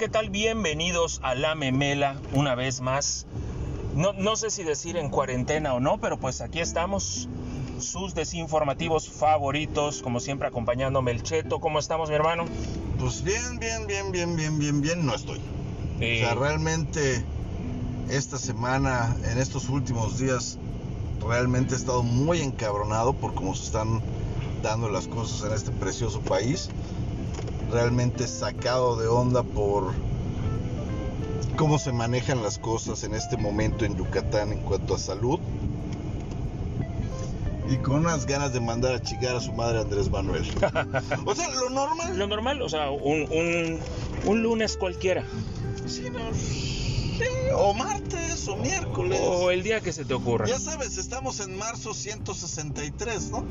¿qué tal? Bienvenidos a La Memela una vez más. No, no sé si decir en cuarentena o no, pero pues aquí estamos, sus desinformativos favoritos, como siempre acompañándome el Cheto. ¿Cómo estamos, mi hermano? Pues bien, bien, bien, bien, bien, bien, bien, no estoy. Eh, O sea, realmente esta semana, en estos últimos días, realmente he estado muy encabronado por cómo se están dando las cosas en este precioso país. Realmente sacado de onda por cómo se manejan las cosas en este momento en Yucatán en cuanto a salud. Y con unas ganas de mandar a chigar a su madre Andrés Manuel. o sea, lo normal. Lo normal, o sea, un, un, un lunes cualquiera. Sí, no, sí, o martes o miércoles. O el día que se te ocurra. Ya sabes, estamos en marzo 163, ¿no?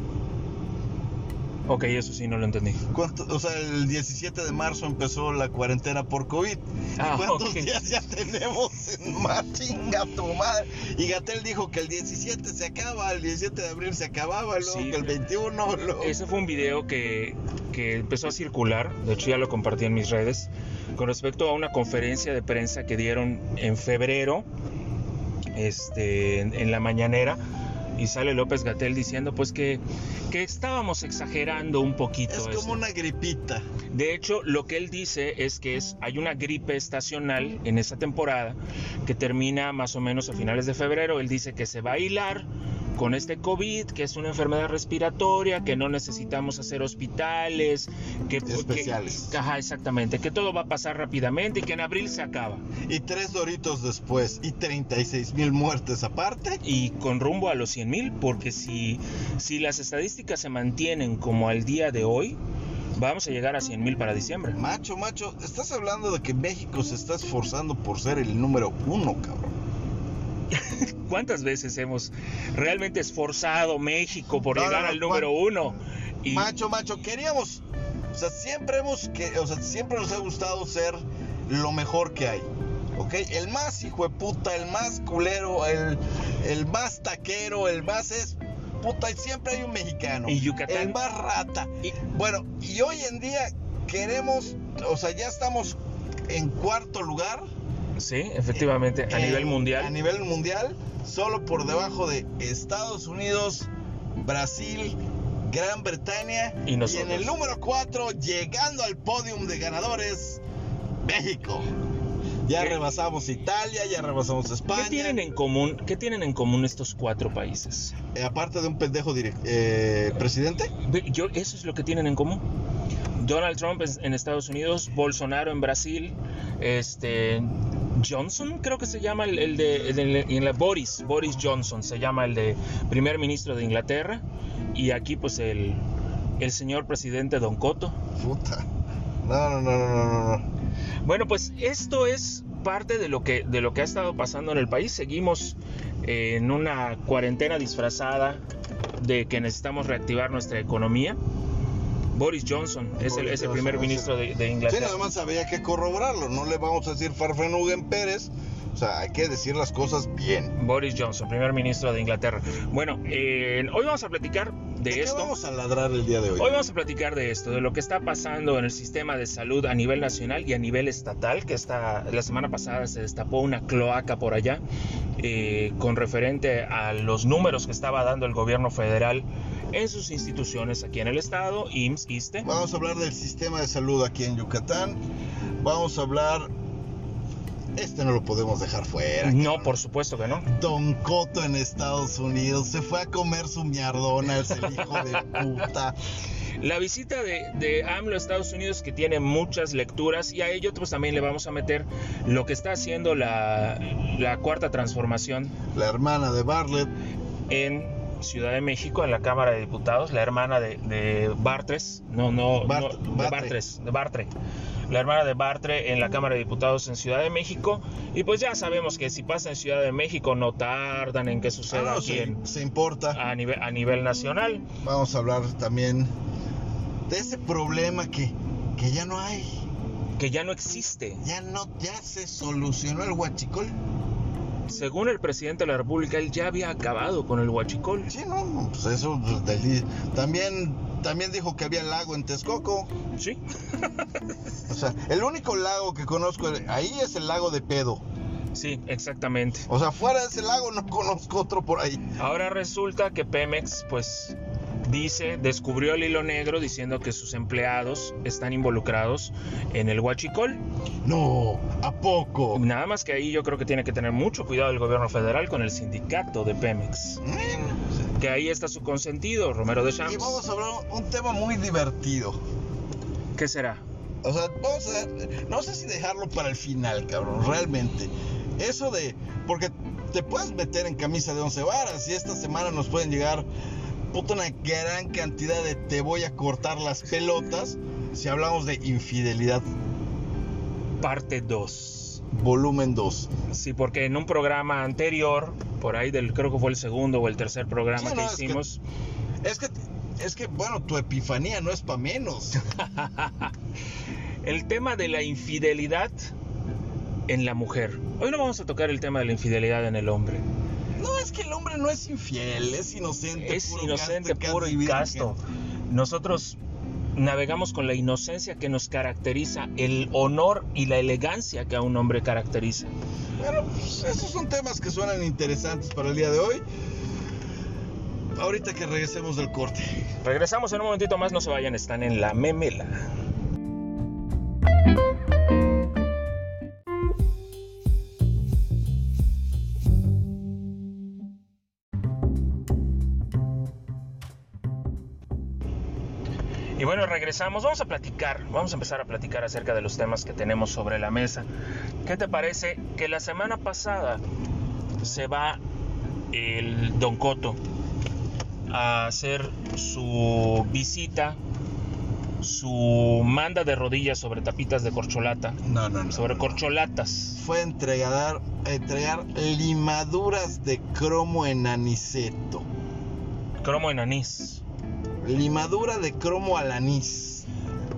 Ok, eso sí, no lo entendí. ¿Cuánto- o sea, el 17 de marzo empezó la cuarentena por COVID. Ah, ¿Y cuántos ok. días ya tenemos en marzo? Chinga tu madre. Y Gatel dijo que el 17 se acaba, el 17 de abril se acababa, luego Sí. que el 21, luego... Ese fue un video que, que empezó a circular, de hecho ya lo compartí en mis redes, con respecto a una conferencia de prensa que dieron en febrero, este, en, en la mañanera, y sale López Gatel diciendo pues que, que estábamos exagerando un poquito. Es esto. como una gripita. De hecho, lo que él dice es que es, hay una gripe estacional en esa temporada que termina más o menos a finales de febrero. Él dice que se va a hilar con este COVID, que es una enfermedad respiratoria, que no necesitamos hacer hospitales, que Especiales. que- ajá, exactamente, que todo va a pasar rápidamente y que en abril se acaba. Y tres doritos después y 36 mil muertes aparte. Y con rumbo a los 100 mil, porque si, si las estadísticas se mantienen como al día de hoy, vamos a llegar a 100 mil para diciembre. Macho, macho, estás hablando de que México se está esforzando por ser el número uno, cabrón. ¿Cuántas veces hemos realmente esforzado México por No, llegar no, al número uno? Y Macho, macho, queríamos, o sea, siempre hemos, que, o sea, siempre nos ha gustado ser lo mejor que hay, ¿ok? El más hijo de puta, el más culero, el, el más taquero, el más es, puta, y siempre hay un mexicano. Y Yucatán. El más rata. Y- Bueno, y hoy en día queremos, o sea, ya estamos en cuarto lugar. Sí, efectivamente, a en- nivel A mundial. nivel mundial, solo por debajo de Estados Unidos, Brasil, Gran Bretaña Y nosotros. en el número 4, llegando al podium de ganadores, México. Ya ¿Qué? rebasamos Italia, ya rebasamos España. ¿Qué tienen en común? ¿Qué tienen en común estos cuatro países? Eh, aparte de un pendejo eh, presidente. Yo, eso es lo que tienen en común. Donald Trump en Estados Unidos, Bolsonaro en Brasil, este Johnson creo que se llama el, el de, el Boris Boris Johnson se llama el de primer ministro de Inglaterra y aquí pues el el señor presidente Don Coto. Puta. No, no, no, no, no, no, no. Bueno, pues esto es parte de lo que, de lo que ha estado pasando en el país. Seguimos eh, en una cuarentena disfrazada de que necesitamos reactivar nuestra economía. Boris Johnson es el, es primer ministro de, de Sí, Inglaterra. nada más había que corroborarlo. No le vamos a decir Farfenuguen Pérez. O sea, hay que decir las cosas bien. Boris Johnson, primer ministro de Inglaterra. Bueno, eh, hoy vamos a platicar de, ¿De qué esto. vamos a ladrar el día de hoy? Hoy vamos a platicar de esto, de lo que está pasando en el sistema de salud a nivel nacional y a nivel estatal, que está, la semana pasada se destapó una cloaca por allá eh, con referente a los números que estaba dando el gobierno federal en sus instituciones aquí en el estado, IMSS, ISTE. Vamos a hablar del sistema de salud aquí en Yucatán. Vamos a hablar. Este no lo podemos dejar fuera. No, por supuesto que no. Don Coto en Estados Unidos se fue a comer su miardona, es el hijo de puta. La visita de, de AMLO a Estados Unidos que tiene muchas lecturas y a ello pues también le vamos a meter lo que está haciendo la, la cuarta transformación La hermana de Bartlett. en Ciudad de México, en la Cámara de Diputados, la hermana de, de Bartres, no, no, Bart- no, de Bartre. Bartres, de Bartre, la hermana de Bartre en la Cámara de Diputados en Ciudad de México, y pues ya sabemos que si pasa en Ciudad de México no tardan en que Ah, suceda no, aquí se, en- se importa. a, nivel, a nivel nacional. Vamos a hablar también de ese problema que, que ya no hay. que ya no existe. Ya no, ya se solucionó el huachicol. Según el presidente de la República, él ya había acabado con el huachicol. Sí, no, pues eso pues, también también dijo que había lago en Texcoco. Sí. O sea, el único lago que conozco ahí es el lago de Pedo. Sí, exactamente. O sea, fuera de ese lago no conozco otro por ahí. Ahora resulta que Pemex, pues, dice, descubrió el hilo negro diciendo que sus empleados están involucrados en el huachicol. No, ¿a poco? Nada más que ahí yo creo que tiene que tener mucho cuidado el gobierno federal con el sindicato de Pemex. Mm. Que ahí está su consentido, Romero de Y Champs. vamos a hablar un tema muy divertido. ¿Qué será? O sea, vamos a. No sé si dejarlo para el final, cabrón, realmente. Eso de. Porque te puedes meter en camisa de once varas y esta semana nos pueden llegar. Puta, una gran cantidad de te voy a cortar las pelotas si hablamos de infidelidad Parte 2. volumen 2. Sí, porque en un programa anterior, por ahí del, creo que fue el segundo o el tercer programa Sí, que- hicimos, Es que, es que, bueno, tu epifanía no es para menos. el tema de la infidelidad en la mujer. Hoy no vamos a tocar el tema de la infidelidad en el hombre. No, es que el hombre no es infiel, es inocente. Es puro inocente, casto, puro y casto. Nosotros navegamos con la inocencia que nos caracteriza, el honor y la elegancia que a un hombre caracteriza. Bueno, pues esos son temas que suenan interesantes para el día de hoy. Ahorita que regresemos del corte. Regresamos en un momentito más, no se vayan, están en la memela. Regresamos, vamos a platicar, vamos a empezar a platicar acerca de los temas que tenemos sobre la mesa. ¿Qué te parece que la semana pasada se va el Don Coto a hacer su visita, su manda de rodillas sobre tapitas de corcholata, No, no, no. sobre corcholatas. Fue entregar, entregar limaduras de cromo en aniceto. Cromo en anís. Limadura de cromo al anís.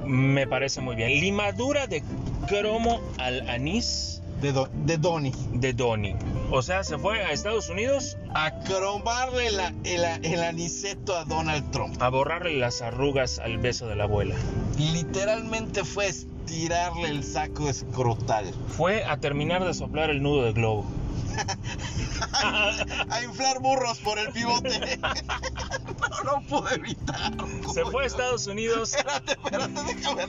Me parece muy bien. Limadura de cromo al anís De, do- de Donny. de Donny. O sea, se fue a Estados Unidos A cromarle la- el, el aniceto a Donald Trump. a borrarle las arrugas al beso de la abuela. Literalmente fue estirarle el saco escrotal. Fue a terminar de soplar el nudo de globo. a inflar burros por el pivote. no, no pude evitar. Se fue a Estados Unidos Espérate, espérate, déjame.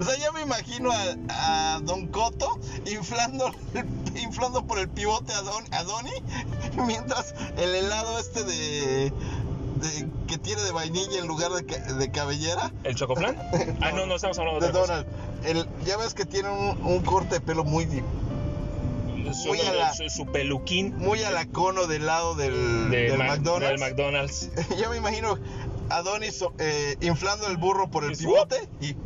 O sea, ya me imagino a, a Don Coto inflando, inflando por el pivote a, Don, a Donny, mientras el helado este de, de- que tiene de vainilla en lugar de, de cabellera. ¿El chocoplan? Ah, no, no estamos hablando de, De. Donald. El, ya ves que tiene un, un corte de pelo muy, Su, Muy a la- su- su peluquín muy a la cono del lado del, de del Mac- McDonald's. del McDonald's. ya me imagino a Donny so- eh, inflando el burro por el su- pivote y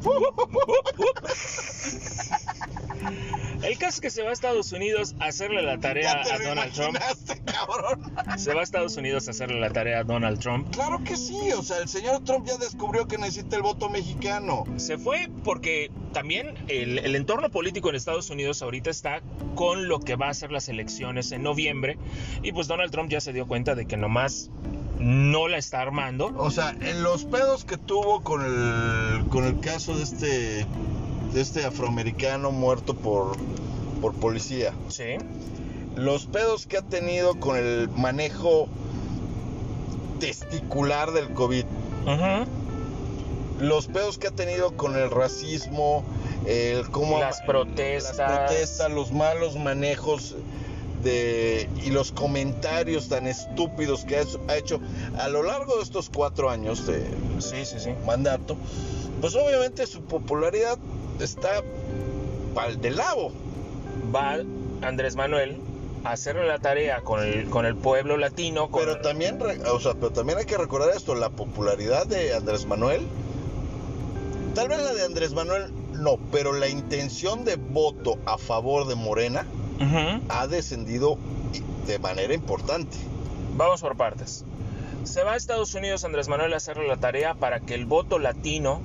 El caso es que se va a Estados Unidos a hacerle la tarea a Donald Trump. cabrón. Se va a Estados Unidos a hacerle la tarea a Donald Trump. Claro que sí, o sea, el señor Trump ya descubrió que necesita el voto mexicano. Se fue porque también el, el entorno político en Estados Unidos ahorita está con lo que va a ser las elecciones en noviembre. Y pues Donald Trump ya se dio cuenta de que nomás no la está armando. O sea, en los pedos que tuvo con el, con el caso de este, de este afroamericano muerto por, por policía, Sí. los pedos que ha tenido con el manejo testicular del COVID, Ujú. los pedos que ha tenido con el racismo, el cómo Las protestas. las protestas, los malos manejos de y los comentarios tan estúpidos que ha hecho- ha hecho a lo largo de estos cuatro años de Sí, sí, sí. mandato, pues obviamente su popularidad está pal de lavo. Va Andrés Manuel a hacerle la tarea con el, con el pueblo latino. Con, Pero también, o sea, pero también hay que recordar esto, la popularidad de Andrés Manuel, tal vez la de Andrés Manuel no, pero la intención de voto a favor de Morena ha descendido de manera importante. Vamos por partes. Se va a Estados Unidos Andrés Manuel a hacerle la tarea para que el voto latino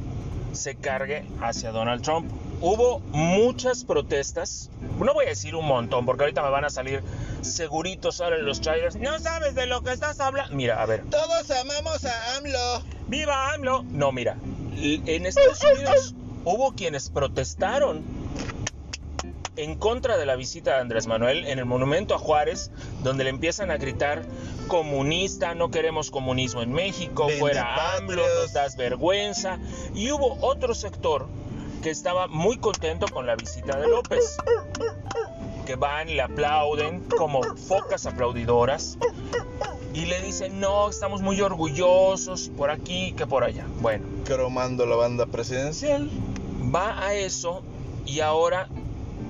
se cargue hacia Donald Trump. hubo muchas protestas. No voy a decir un montón, porque ahorita me van a salir seguritos ahora en los trailers. No sabes de lo que estás hablando. Mira, a ver. Todos amamos a AMLO. ¡Viva AMLO! No, mira. En Estados Unidos hubo quienes protestaron en contra de la visita de Andrés Manuel en el monumento a Juárez, donde le empiezan a gritar comunista, no queremos comunismo en México, fuera AMLO, nos das vergüenza. Y hubo otro sector que estaba muy contento con la visita de López, que van y le aplauden como focas aplaudidoras y le dicen, no, estamos muy orgullosos por aquí que por allá. Bueno. Cromando la banda presidencial. Va a eso y ahora,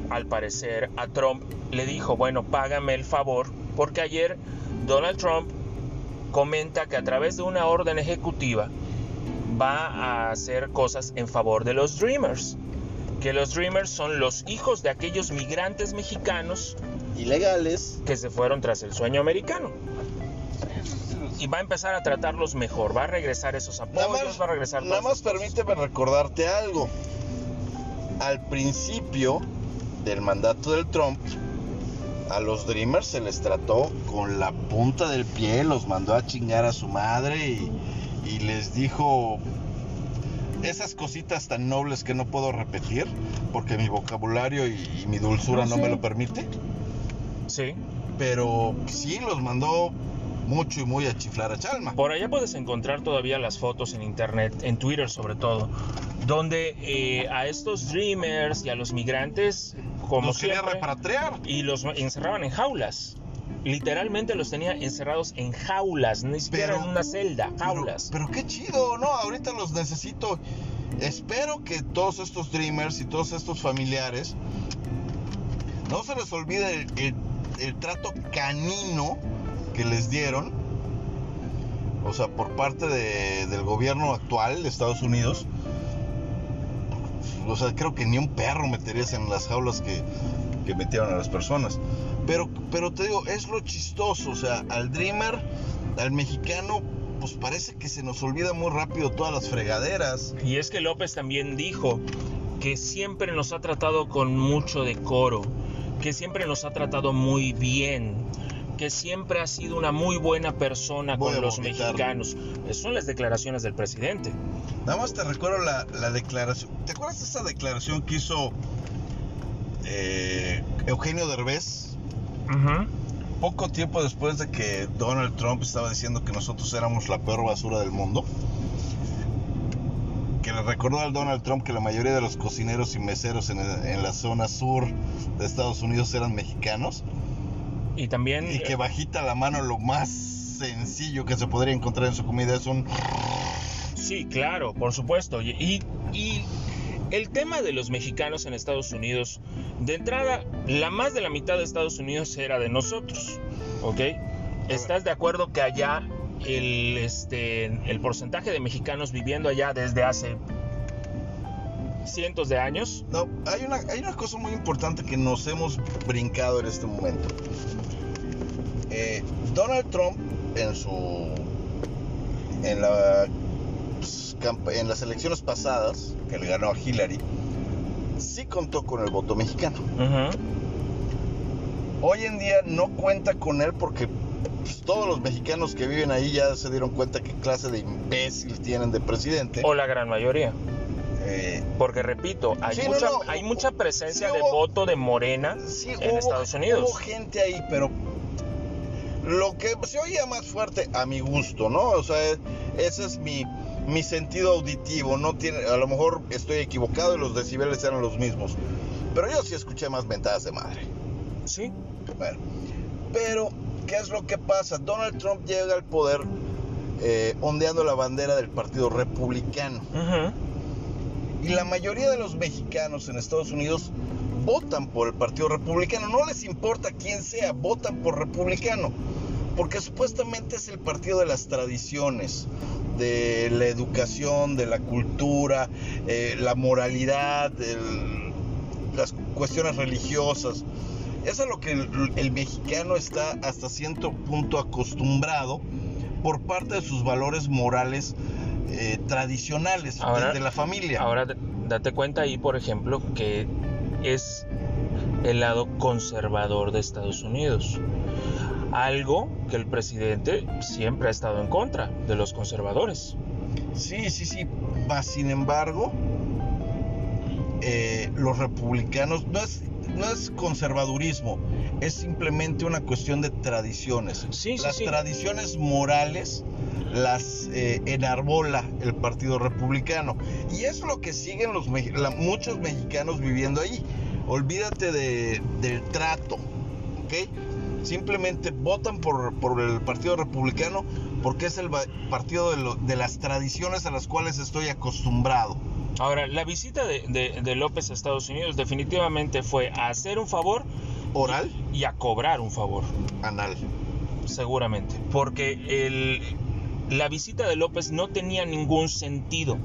al parecer, a Trump le dijo, bueno, págame el favor, porque ayer Donald Trump comenta que a través de una orden ejecutiva va a hacer cosas en favor de los Dreamers. Que los Dreamers son los hijos de aquellos migrantes mexicanos ilegales que se fueron tras el sueño americano y va a empezar a tratarlos mejor, va a regresar esos apoyos, va a regresar Nada más permíteme recordarte algo. Al principio del mandato del Trump, a los Dreamers se les trató con la punta del pie, los mandó a chingar a su madre y, y les dijo esas cositas tan nobles que no puedo repetir porque mi vocabulario y, y mi dulzura no, No, sí. me lo permite. Sí. Pero sí los mandó mucho y muy a chiflar a Chalma. Por allá puedes encontrar todavía las fotos en internet, en Twitter sobre todo, donde eh, a estos dreamers y a los migrantes, como Los quería siempre, repatriar. y los encerraban en jaulas. Literalmente los tenía encerrados en jaulas, ni siquiera Pero- en una celda, Pero, jaulas. pero qué chido, ¿no? Ahorita los necesito. Espero que todos estos dreamers y todos estos familiares no se les olvide el, el- el trato canino que les dieron. O sea, por parte de- del gobierno actual de Estados Unidos. O sea, creo que ni un perro meterías en las jaulas que, que metieron a las personas. Pero, pero te digo, es lo chistoso. O sea, al dreamer, al mexicano, pues parece que se nos olvida muy rápido todas las fregaderas. Y es que López también dijo que siempre nos ha tratado con mucho decoro, que siempre nos ha tratado muy bien, que siempre ha sido una muy buena persona Voy con los vomitar. mexicanos. Esas son las declaraciones del presidente. Nada más te recuerdo la, la declaración. ¿Te acuerdas de esa declaración que hizo eh, Eugenio Derbez? Poco tiempo después de que Donald Trump estaba diciendo que nosotros éramos la peor basura del mundo. Que le recordó al Donald Trump que la mayoría de los cocineros y meseros en, en la zona sur de Estados Unidos eran mexicanos. Y también Y que bajita la mano lo más sencillo que se podría encontrar en su comida es un... Sí, claro, por supuesto. Y, y- y el tema de los mexicanos en Estados Unidos, de entrada, la más de la mitad de Estados Unidos era de nosotros, ¿ok? ¿Estás de acuerdo que allá el, este, el porcentaje de mexicanos viviendo allá desde hace cientos de años? No, hay una, hay una cosa muy importante que nos hemos brincado en este momento. Eh, Donald Trump en su en la pues, en las elecciones pasadas que le ganó a Hillary sí contó con el voto mexicano. Hoy en día no cuenta con él porque pues, todos los mexicanos que viven ahí ya se dieron cuenta qué clase de imbécil tienen de presidente. O la gran mayoría. Eh, Porque repito, hay, Sí, no, mucha, no, hay mucha presencia sí de hubo- voto de Morena Sí, en hubo- Estados Unidos. Hubo gente ahí, pero lo que se oía más fuerte a mi gusto, ¿no? O sea, ese es mi, mi sentido auditivo. No tiene, a lo mejor estoy equivocado y los decibeles eran los mismos. Pero yo sí escuché más mentadas de madre. Sí. Bueno, pero, ¿qué es lo que pasa? Donald Trump llega al poder eh, ondeando la bandera del Partido Republicano. Ujú. Y la mayoría de los mexicanos en Estados Unidos votan por el Partido Republicano. No les importa quién sea, votan por Republicano. Porque supuestamente es el partido de las tradiciones, de la educación, de la cultura, eh, la moralidad, las cuestiones religiosas. Es lo que el, el mexicano está hasta cierto punto acostumbrado por parte de sus valores morales eh, tradicionales Ahora- desde la familia. Ahora, de- date cuenta ahí, por ejemplo, que es el lado conservador de Estados Unidos. Algo que el presidente siempre ha estado en contra de los conservadores. Sí, sí, sí. Sin embargo, eh, los republicanos no es, no es conservadurismo, es simplemente una cuestión de tradiciones. Sí, Las sí. tradiciones morales las eh, enarbola el Partido Republicano. Y es lo que siguen los, la- muchos mexicanos viviendo ahí. Olvídate de- del trato, ¿ok? Simplemente votan por, por el Partido Republicano porque es el partido de, lo- de las tradiciones a las cuales estoy acostumbrado. Ahora, la visita de, de- de López a Estados Unidos definitivamente fue a hacer un favor Oral, y a cobrar un favor, anal. seguramente. Porque el, la visita de López no tenía ningún sentido.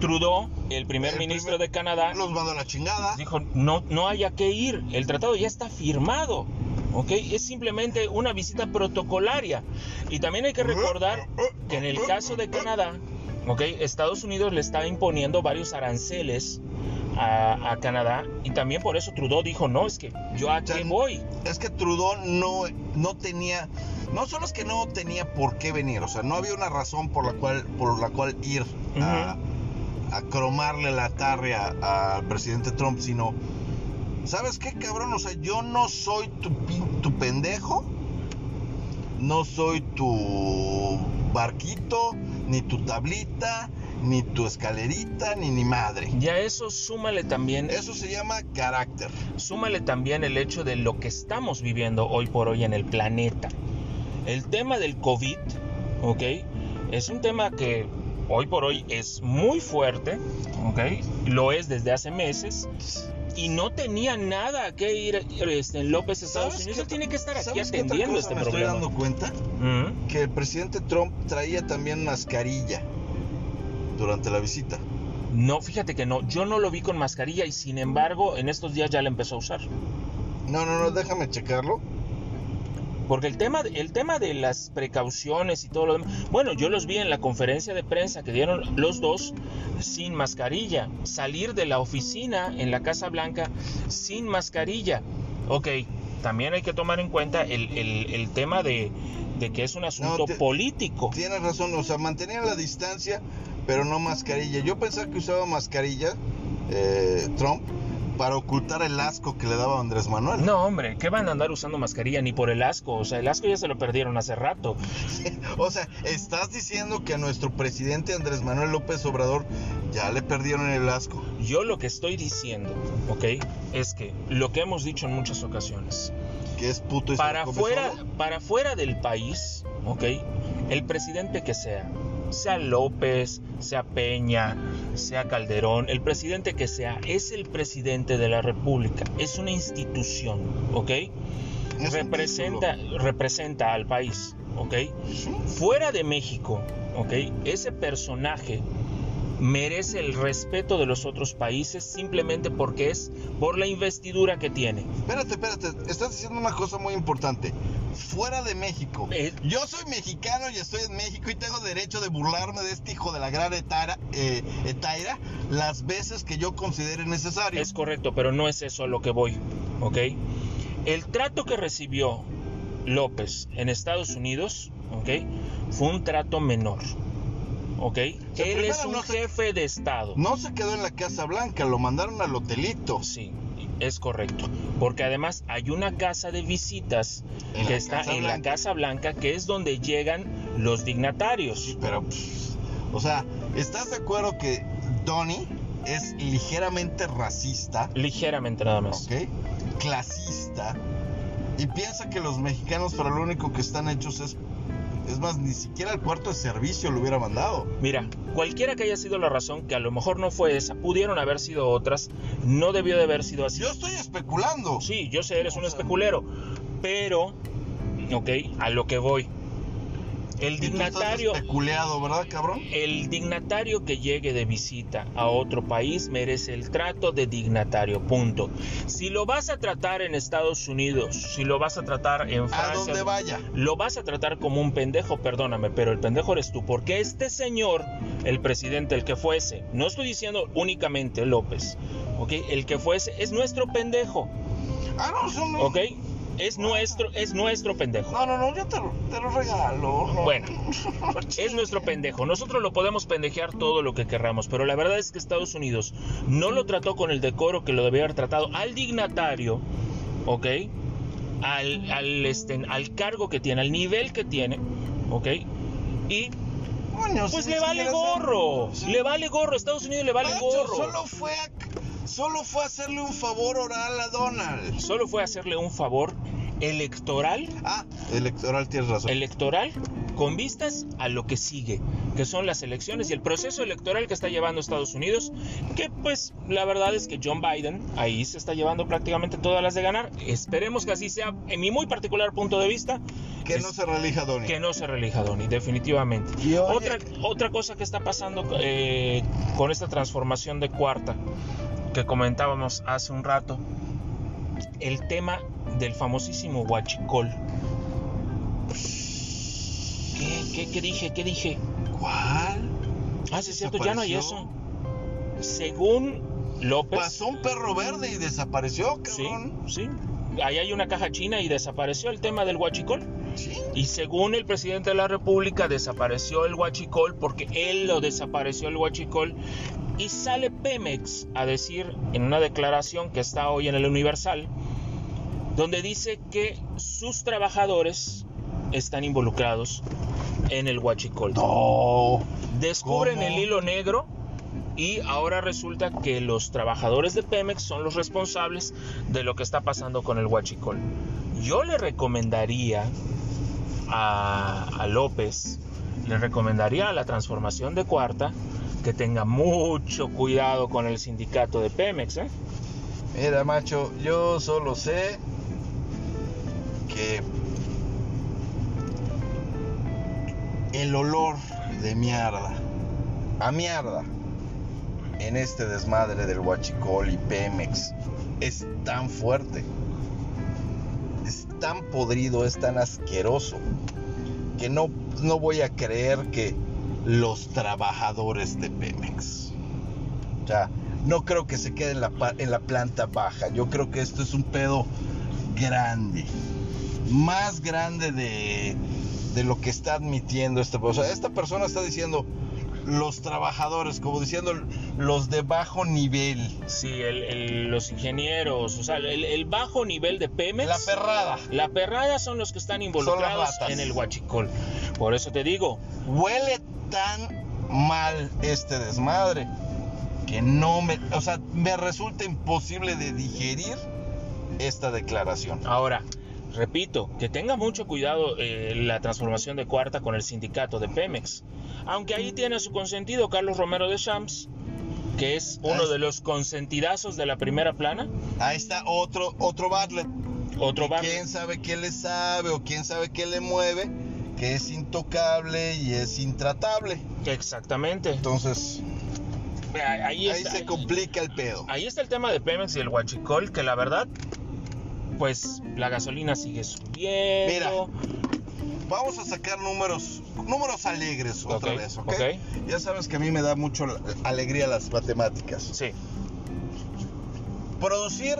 Trudeau, el primer El ministro primer- de Canadá, Los mando a la chingada. dijo, no, no haya que ir, el tratado ya está firmado. ¿ok? Es simplemente una visita protocolaria. Y también hay que recordar que en el caso de Canadá, ¿ok? Estados Unidos le está imponiendo varios aranceles a, a Canadá y también por eso Trudeau dijo, no, es que yo a qué voy. Es que Trudeau no, no tenía, no solo es que no tenía por qué venir, o sea, no había una razón por la cual, por la cual ir a, a cromarle la tarria al presidente Trump, sino, ¿sabes qué, cabrón? O sea, yo no soy tu, tu pendejo, no soy tu barquito, ni tu tablita, ni tu escalerita, ni ni madre. Ya a eso súmale también, Eso se llama carácter. súmale también el hecho de lo que estamos viviendo hoy por hoy en el planeta. El tema del COVID, ¿ok? Es un tema que hoy por hoy es muy fuerte, ¿ok? Lo es desde hace meses. Y no tenía nada que ir este, en López a Estados ¿Sabes Unidos. Él tiene que estar aquí ¿Sabes qué otra atendiendo este me problema. estoy dando cuenta Mm. que el presidente Trump traía también mascarilla durante la visita. No, fíjate que no. Yo no lo vi con mascarilla y sin embargo en estos días ya la empezó a usar. No, no, no, déjame checarlo. Porque el tema, el tema de las precauciones y todo lo demás. Bueno, yo los vi en la conferencia de prensa que dieron los dos sin mascarilla. Salir de la oficina en la Casa Blanca sin mascarilla. Ok, también hay que tomar en cuenta el, el- el tema de, de que es un asunto te- político. Tienes razón, o sea, mantenían la distancia, pero no mascarilla. Yo pensaba que usaba mascarilla eh, Trump para ocultar el asco que le daba a Andrés Manuel. No, hombre, ¿qué van a andar usando mascarilla? Ni por el asco. O sea, el asco ya se lo perdieron hace rato. O sea, estás diciendo que a nuestro presidente Andrés Manuel López Obrador ya le perdieron el asco. Yo lo que estoy diciendo, ¿ok? Es que lo que hemos dicho en muchas ocasiones, Que es puto y para fuera, para fuera del país, ¿ok? El presidente que sea, sea López, sea Peña, sea Calderón, el presidente que sea, es el presidente de la República, es una institución, ¿ok? Es representa, representa al país, ¿ok? Fuera de México, ¿ok? Ese personaje merece el respeto de los otros países simplemente porque es por la investidura que tiene. Espérate, espérate, estás diciendo una cosa muy importante. Fuera de México. Eh, Yo soy mexicano y estoy en México y tengo derecho de burlarme de este hijo de la gran etara, eh, Etaira las veces que yo considere necesario. Es correcto, pero no es eso a lo que voy, ¿ok? El trato que recibió López en Estados Unidos, ¿ok? Fue un trato menor, ¿ok? Él es un no se- jefe de Estado. No se quedó en la Casa Blanca, lo mandaron al hotelito. Sí, es correcto. Porque además hay una casa de visitas En que está en la. Casa Blanca, que es donde llegan los dignatarios. Sí, pero, pff, o sea, ¿estás de acuerdo que Donnie es ligeramente racista, Ligeramente nada más. ¿ok? Clasista y piensa que los mexicanos para lo único que están hechos es, es más, ni siquiera el cuarto de servicio lo hubiera mandado. Mira, cualquiera que haya sido la razón, que a lo mejor no fue esa, pudieron haber sido otras, no debió de haber sido así. Yo estoy especulando. Sí, yo sé, eres O un especulero, pero, ok, a lo que voy. El dignatario, ¿verdad, cabrón? el dignatario que llegue de visita a otro país merece el trato de dignatario, punto. Si lo vas a tratar en Estados Unidos, si lo vas a tratar en A Francia, donde vaya. lo vas a tratar como un pendejo, perdóname, pero el pendejo eres tú, porque este señor, el presidente, el que fuese, no estoy diciendo únicamente López, ¿ok? El que fuese es nuestro pendejo, Ah, no, eso no. ¿ok? Es nuestro, es nuestro pendejo. No, no, no, yo te lo, te lo regalo. no. Bueno, es nuestro pendejo. Nosotros lo podemos pendejear todo lo que querramos, pero la verdad es que Estados Unidos no lo trató con el decoro que lo debía haber tratado al dignatario, ¿ok? Al, al, este, al cargo que tiene, al nivel que tiene, ¿ok? Y pues si le vale gorro, le vale gorro, Estados Unidos le vale gorro. Solo fue, a, solo fue hacerle un favor oral a Donald. Solo fue hacerle un favor electoral Ah, electoral, tienes razón. electoral con vistas a lo que sigue, que son las elecciones y el proceso electoral que está llevando Estados Unidos, que pues la verdad es que John Biden ahí se está llevando prácticamente todas las de ganar. Esperemos que así sea, en mi muy particular punto de vista, que es- no se relija Donald. que no se relija Donny, definitivamente. Y oye- Otra, otra cosa que está pasando eh, con esta transformación de cuarta que comentábamos hace un rato, el tema del famosísimo huachicol. ¿Qué, qué, qué dije? ¿Qué dije? ¿Cuál? Ah, sí, es cierto, ya no hay eso. Según López. Pasó un perro verde y desapareció, Sí, cabrón. sí. Ahí hay una caja china y desapareció el tema del huachicol. Sí. Y según el presidente de la República, desapareció el huachicol porque él lo desapareció el huachicol. Y sale Pemex a decir en una declaración que está hoy en el Universal, donde dice que sus trabajadores están involucrados en el huachicol. No. Descubren ¿Cómo? el hilo negro y ahora resulta que los trabajadores de Pemex son los responsables de lo que está pasando con el huachicol. Yo le recomendaría a, a López, le recomendaría a la transformación de cuarta que tenga mucho cuidado con el sindicato de Pemex. ¿eh? Mira, macho, yo solo sé que el olor de mierda, a mierda, en este desmadre del Huachicol y Pemex es tan fuerte, es tan podrido, es tan asqueroso, que no, no voy a creer que los trabajadores de Pemex, o sea, no creo que se quede en la, pa- en la planta baja. Yo creo que esto es un pedo grande. Más grande de, de lo que está admitiendo esta persona. O sea, esta persona está diciendo los trabajadores, como diciendo los de bajo nivel. Sí, el- el- los ingenieros, o sea, el, el bajo nivel de Pemex. La perrada. La perrada son los que están involucrados en el huachicol. Por eso te digo, Huele tan mal este desmadre que no me, o sea, me resulta imposible de digerir esta declaración. ahora, repito, que tenga mucho cuidado eh, la transformación de cuarta con el sindicato de Pemex. Aunque ahí tiene su consentido Carlos Romero de Champs, que es uno de los consentidazos de la primera plana. Ahí está otro otro Bartlett. Otro bar. quién sabe qué le sabe o quién sabe qué le mueve, que es intocable y es intratable. Exactamente. Entonces, Ahí, ahí ahí está. se complica el pedo. Ahí está el tema de Pemex y el huachicol, que la verdad, pues la gasolina sigue subiendo. Mira, Vamos a sacar números, números alegres otra vez, ¿ok? ok. Ya sabes que a mí me da mucho alegría las matemáticas. Sí. Producir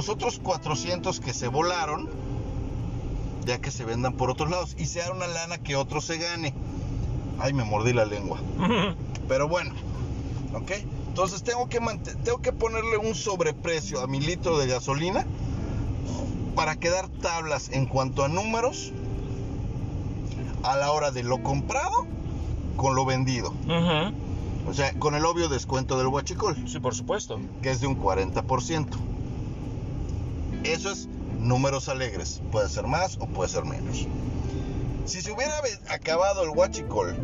los otros 400 que se volaron, ya que se vendan por otros lados y sea una lana que otro se gane. Ay, me mordí la lengua. Pero bueno, ¿ok? Entonces tengo que, tengo que ponerle un sobreprecio a mi litro de gasolina para quedar tablas en cuanto a números a la hora de lo comprado con lo vendido. O sea, con el obvio descuento del huachicol, Sí, por supuesto. que es de un 40%. Eso es números alegres. Puede ser más o puede ser menos. Si se hubiera acabado el huachicol,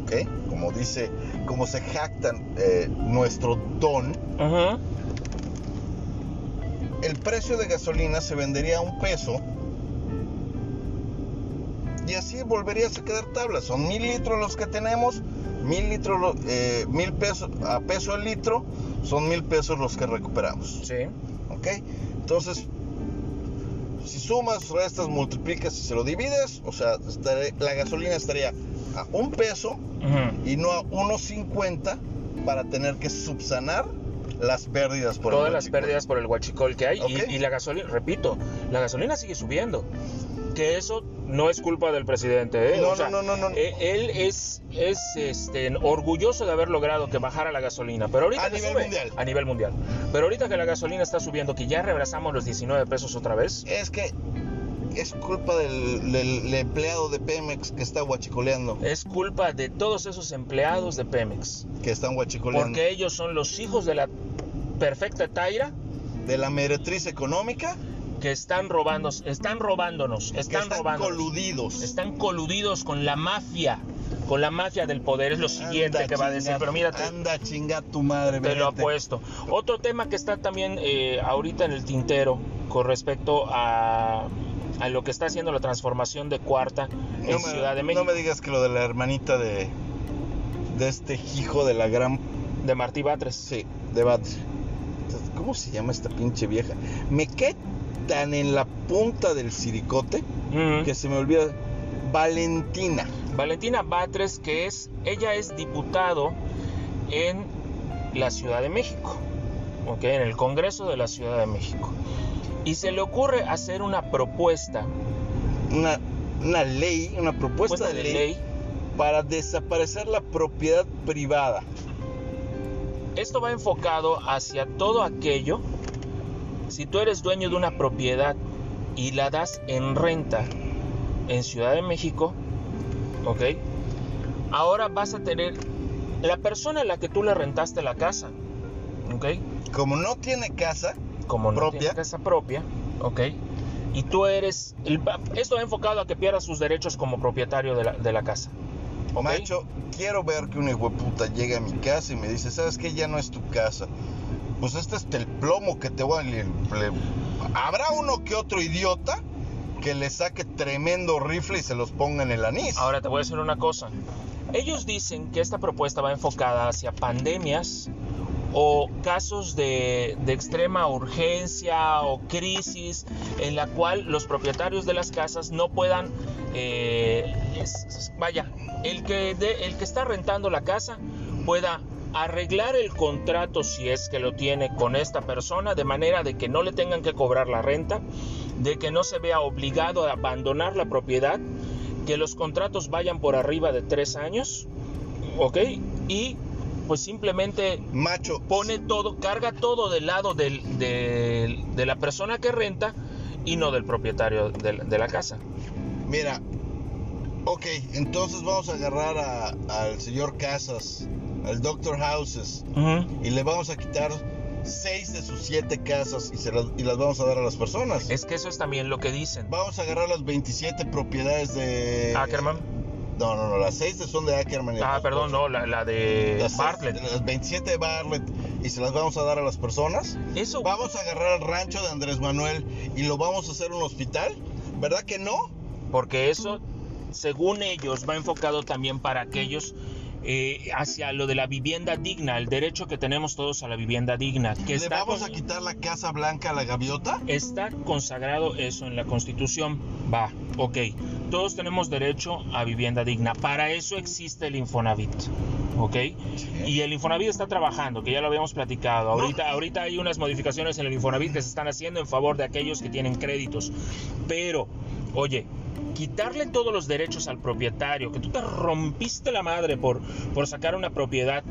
ok, como dice, como se jactan eh, nuestro don, el precio de gasolina se vendería a un peso y así volverías a quedar tabla. Son mil litros los que tenemos, mil litros, eh, mil pesos a peso el litro, son mil pesos los que recuperamos. Sí. ¿Ok? Entonces, si sumas, restas, multiplicas y se lo divides, o sea, estaré- la gasolina estaría a un peso y no a 1.50 para tener que subsanar las pérdidas por el Todas las huachicol. pérdidas por el huachicol que hay. y- Ok. Y, la gasolina, repito, la gasolina sigue subiendo. Que eso no es culpa del presidente. ¿eh? No, O sea, no, no, no, no. eh, Él es, es este, orgulloso de haber logrado que bajara la gasolina. Pero ahorita A nivel sube- mundial. A nivel mundial. Pero ahorita que la gasolina está subiendo, que ya rebasamos los 19 pesos otra vez. Es que es culpa del, del- del empleado de Pemex que está huachicoleando. Es culpa de todos esos empleados de Pemex. Que están huachicoleando. Porque ellos son los hijos de la perfecta Taira De la meretriz económica. Que están robando, están robándonos, están, están robándonos. coludidos. Están coludidos con la mafia, con la mafia del poder. Es lo siguiente Anda que va a decir, chinga- pero mírate, Anda chinga tu madre, te lo apuesto. Otro tema que está también eh, ahorita en el tintero con respecto a, a lo que está haciendo la transformación de Cuarta en No me, Ciudad de no México, me digas que lo de la hermanita de, de este hijo de la gran. de Martí Batres. Sí, de Bat. ¿Cómo se llama esta pinche vieja? Me cae tan en la punta del siricote que se me olvida. Valentina. Valentina Batres, que es, ella es diputado en la Ciudad de México, ¿ok? en el Congreso de la Ciudad de México. Y se le ocurre hacer una propuesta, Una, una ley, una propuesta propuesta de, ley, para desaparecer la propiedad privada. Esto va enfocado hacia todo aquello, si tú eres dueño de una propiedad y la das en renta en Ciudad de México, ¿ok? Ahora vas a tener la persona a la que tú le rentaste la casa, ¿ok? Como no tiene casa, como no propia. tiene casa propia, ¿ok? Y tú eres, el- esto enfocado a que pierdas sus derechos como propietario de la, de la casa. ¿ok? Macho, quiero ver que un hijo puta llegue a mi casa y me dice, ¿sabes qué? Ya no es tu casa. Pues este es el plomo que te voy a... le- Habrá uno que otro idiota que le saque tremendo rifle y se los ponga en el anís. Ahora te voy a decir una cosa. Ellos dicen que esta propuesta va enfocada hacia pandemias o casos de, de extrema urgencia o crisis en la cual los propietarios de las casas no puedan, eh, es- vaya, el que, el que está rentando la casa pueda arreglar el contrato si es que lo tiene con esta persona de manera de que no le tengan que cobrar la renta, de que no se vea obligado a abandonar la propiedad, que los contratos vayan por arriba de tres años, ¿ok? Y pues simplemente Macho, pone todo, carga todo del lado del- del- de la persona que renta y no del propietario de, la- de la casa. mira, ok, entonces vamos a agarrar a- al señor Casas, al Doctor Houses, y le vamos a quitar seis de sus siete casas y, se las, y las vamos a dar a las personas. Es que eso es también lo que dicen. Vamos a agarrar las 27 propiedades de... Ackerman. No, no, no, las 6 son de Ackerman. y Ah, perdón, no, la, la de Las, seis- Bartlett. las 27 de Bartlett y se las vamos a dar a las personas. Eso, Vamos a agarrar el rancho de Andrés Manuel y lo vamos a hacer un hospital. ¿Verdad que no? porque eso, según ellos, va enfocado también para aquellos eh, hacia lo de la vivienda digna, el derecho que tenemos todos a la vivienda digna. Que ¿Le está vamos con- a quitar la Casa Blanca a la gaviota? Está consagrado eso en la Constitución. Va, ok. Todos tenemos derecho a vivienda digna. Para eso existe el Infonavit. ¿Ok? Y el Infonavit está trabajando, que ya lo habíamos platicado. Ahorita, ahorita hay unas modificaciones en el Infonavit que se están haciendo en favor de aquellos que tienen créditos. Pero, oye, quitarle todos los derechos al propietario, que tú te rompiste la madre por, por sacar una propiedad,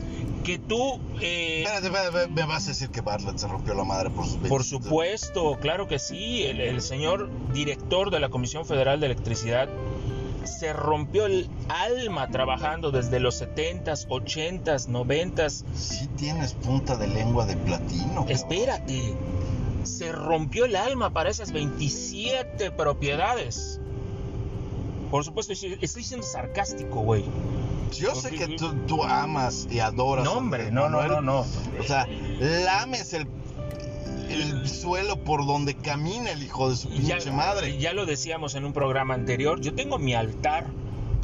que tú... Eh, espérate, espérate, me vas a decir que Bartlett se rompió la madre por sus Por supuesto, claro que sí, el, el señor director de la Comisión Federal de Electricidad se rompió el alma trabajando desde los 70s, 80s, 90s. Sí tienes punta de lengua de platino. Espérate. Se rompió el alma para esas 27 propiedades. Por supuesto, estoy siendo sarcástico, güey. Yo sé que tú, amas y adoras. No, hombre, no, no, no, no. O sea, lames el el suelo por donde camina el hijo de su pinche madre. Ya lo decíamos en un programa anterior, yo tengo mi altar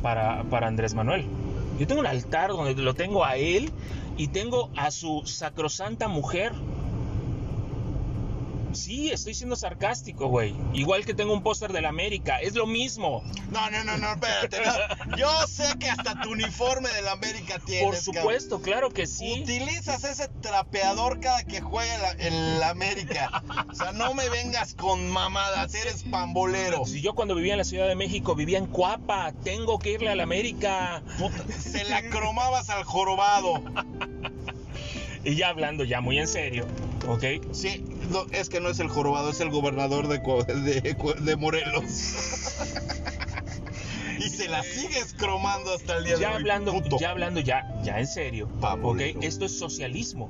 para, para Andrés Manuel. Yo tengo un altar donde lo tengo a él y tengo a su sacrosanta mujer Sí, estoy siendo sarcástico, güey. Igual que tengo un póster de la América, es lo mismo. No, no, no, no, espérate. Yo sé que hasta tu uniforme de la América tienes. Por supuesto, claro que sí. Utilizas ese trapeador cada que juega en la América. O sea, no me vengas con mamadas, eres pambolero. Si yo cuando vivía en la Ciudad de México vivía en Cuapa, tengo que irle a la América. se la cromabas al jorobado. Y ya hablando ya muy en serio, ¿ok? Sí, es que no es el jorobado, es el gobernador de, de, Morelos. y se la sigues cromando hasta el día ya de hablando, hoy. Ya hablando ya, ya en serio, ¿ok? Esto es socialismo,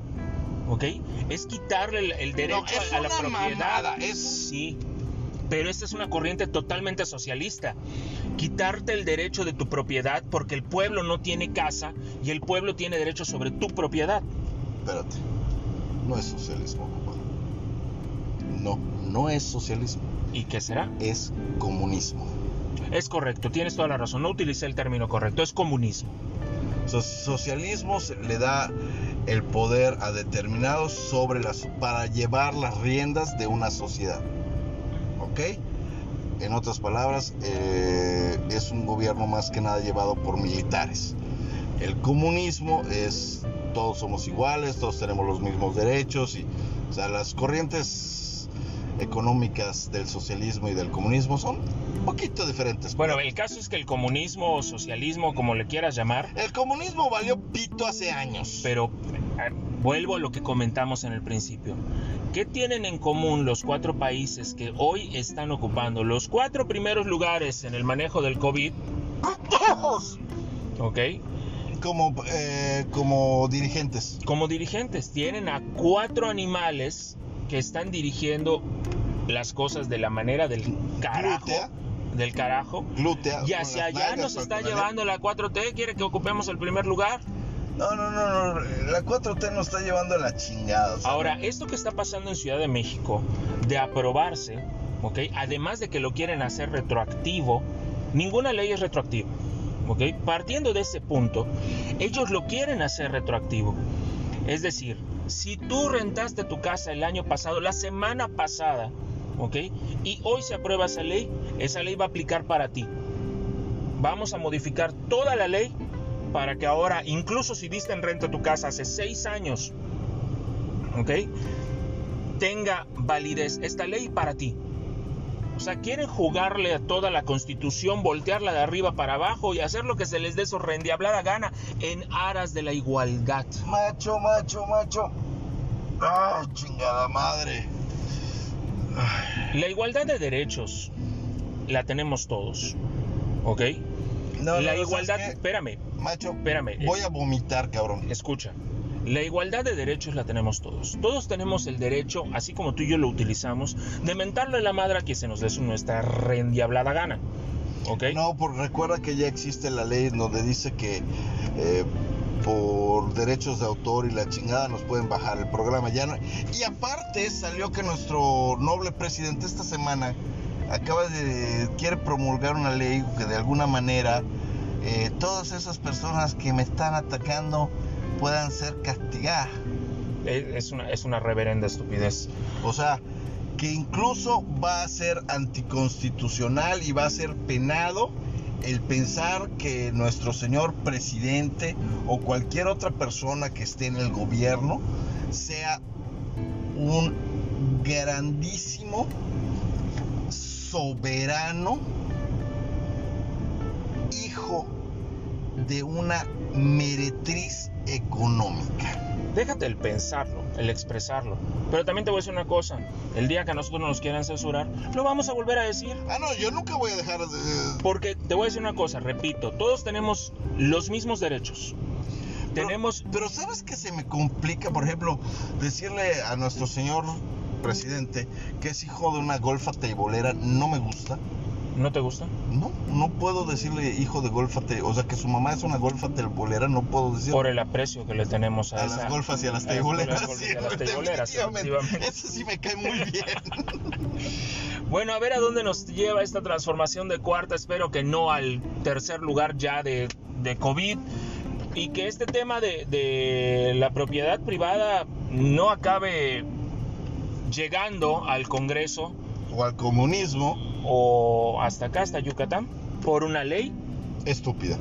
¿ok? Es quitarle el, derecho a, la propiedad. es... Sí, pero esta es una corriente totalmente socialista. Quitarte el derecho de tu propiedad porque el pueblo no tiene casa y el pueblo tiene derecho sobre tu propiedad. Espérate, no es socialismo, No, no es socialismo. ¿Y qué será? Es comunismo. Es correcto, tienes toda la razón. No utilicé el término correcto, es comunismo. socialismo le da el poder a determinados sobre las para llevar las riendas de una sociedad. ¿Ok? En otras palabras, eh, es un gobierno más que nada llevado por militares. El comunismo es todos somos iguales, todos tenemos los mismos derechos y o sea, las corrientes económicas del socialismo y del comunismo son un poquito diferentes. Bueno, el caso es que el comunismo o socialismo, como le quieras llamar, el comunismo valió pito hace años. Pero eh, vuelvo a lo que comentamos en el principio. ¿Qué tienen en común los cuatro países que hoy están ocupando los cuatro primeros lugares en el manejo del COVID? ¿Ok? Como, eh, como dirigentes. Como dirigentes. Tienen a cuatro animales que están dirigiendo las cosas de la manera del carajo. Del carajo. Glútea. Y hacia allá nos está llevando la 4T. ¿Quiere que ocupemos el primer lugar? No, no, no, no. La 4T nos está llevando a la chingada. Ahora, esto que está pasando en Ciudad de México, de aprobarse, ¿ok? Además de que lo quieren hacer retroactivo, ninguna ley es retroactiva. Partiendo de ese punto, ellos lo quieren hacer retroactivo. Es decir, si tú rentaste tu casa el año pasado, la semana pasada, ¿ok? Y hoy se aprueba esa ley, esa ley va a aplicar para ti. Vamos a modificar toda la ley para que ahora, incluso si diste en renta tu casa hace seis años, ¿ok? Tenga validez esta ley para ti. O sea, quieren jugarle a toda la constitución, voltearla de arriba para abajo y hacer lo que se les dé su rendiablada gana en aras de la igualdad. Macho, macho, macho. Ay, chingada madre. La igualdad de derechos la tenemos todos. ¿Ok? No, la igualdad, espérame. Macho, espérame. Voy a vomitar, cabrón. Escucha. La igualdad de derechos la tenemos todos. Todos tenemos el derecho, así como tú y yo lo utilizamos, de mentarle a la madre a quien se nos dé nuestra rendiablada gana. ¿Ok? No, porque recuerda que ya existe la ley donde dice que eh, por derechos de autor y la chingada nos pueden bajar el programa. Ya y aparte salió que nuestro noble presidente esta semana acaba de quiere promulgar una ley que de alguna manera eh, todas esas personas que me están atacando puedan ser castigadas. Es una, es una reverenda estupidez. O sea, que incluso va a ser anticonstitucional y va a ser penado el pensar que nuestro señor presidente o cualquier otra persona que esté en el gobierno sea un grandísimo soberano hijo de una meretriz económica. Déjate el pensarlo, el expresarlo. Pero también te voy a decir una cosa. El día que a nosotros nos quieran censurar, lo vamos a volver a decir. Ah, no, yo nunca voy a dejar de... Porque te voy a decir una cosa, repito, todos tenemos los mismos derechos. Pero- Tenemos... Pero ¿sabes qué se me complica? Por ejemplo, decirle a nuestro señor presidente que es hijo de una golfa teibolera no me gusta. ¿No te gusta? No, no puedo decirle hijo de golfa te, o sea que su mamá es una golfa teibolera, no puedo decir Por el aprecio que le tenemos a, a esa- las golfas y a las a las teiboleras. golfas y sí, a las teiboleras, definitivamente. efectivamente. Eso sí me cae muy bien. Bueno, a ver a dónde nos lleva esta transformación de cuarta. Espero que no al tercer lugar ya de, de COVID. Y que este tema de, de la propiedad privada no acabe llegando al Congreso o al comunismo, o hasta acá, hasta Yucatán, por una ley estúpida.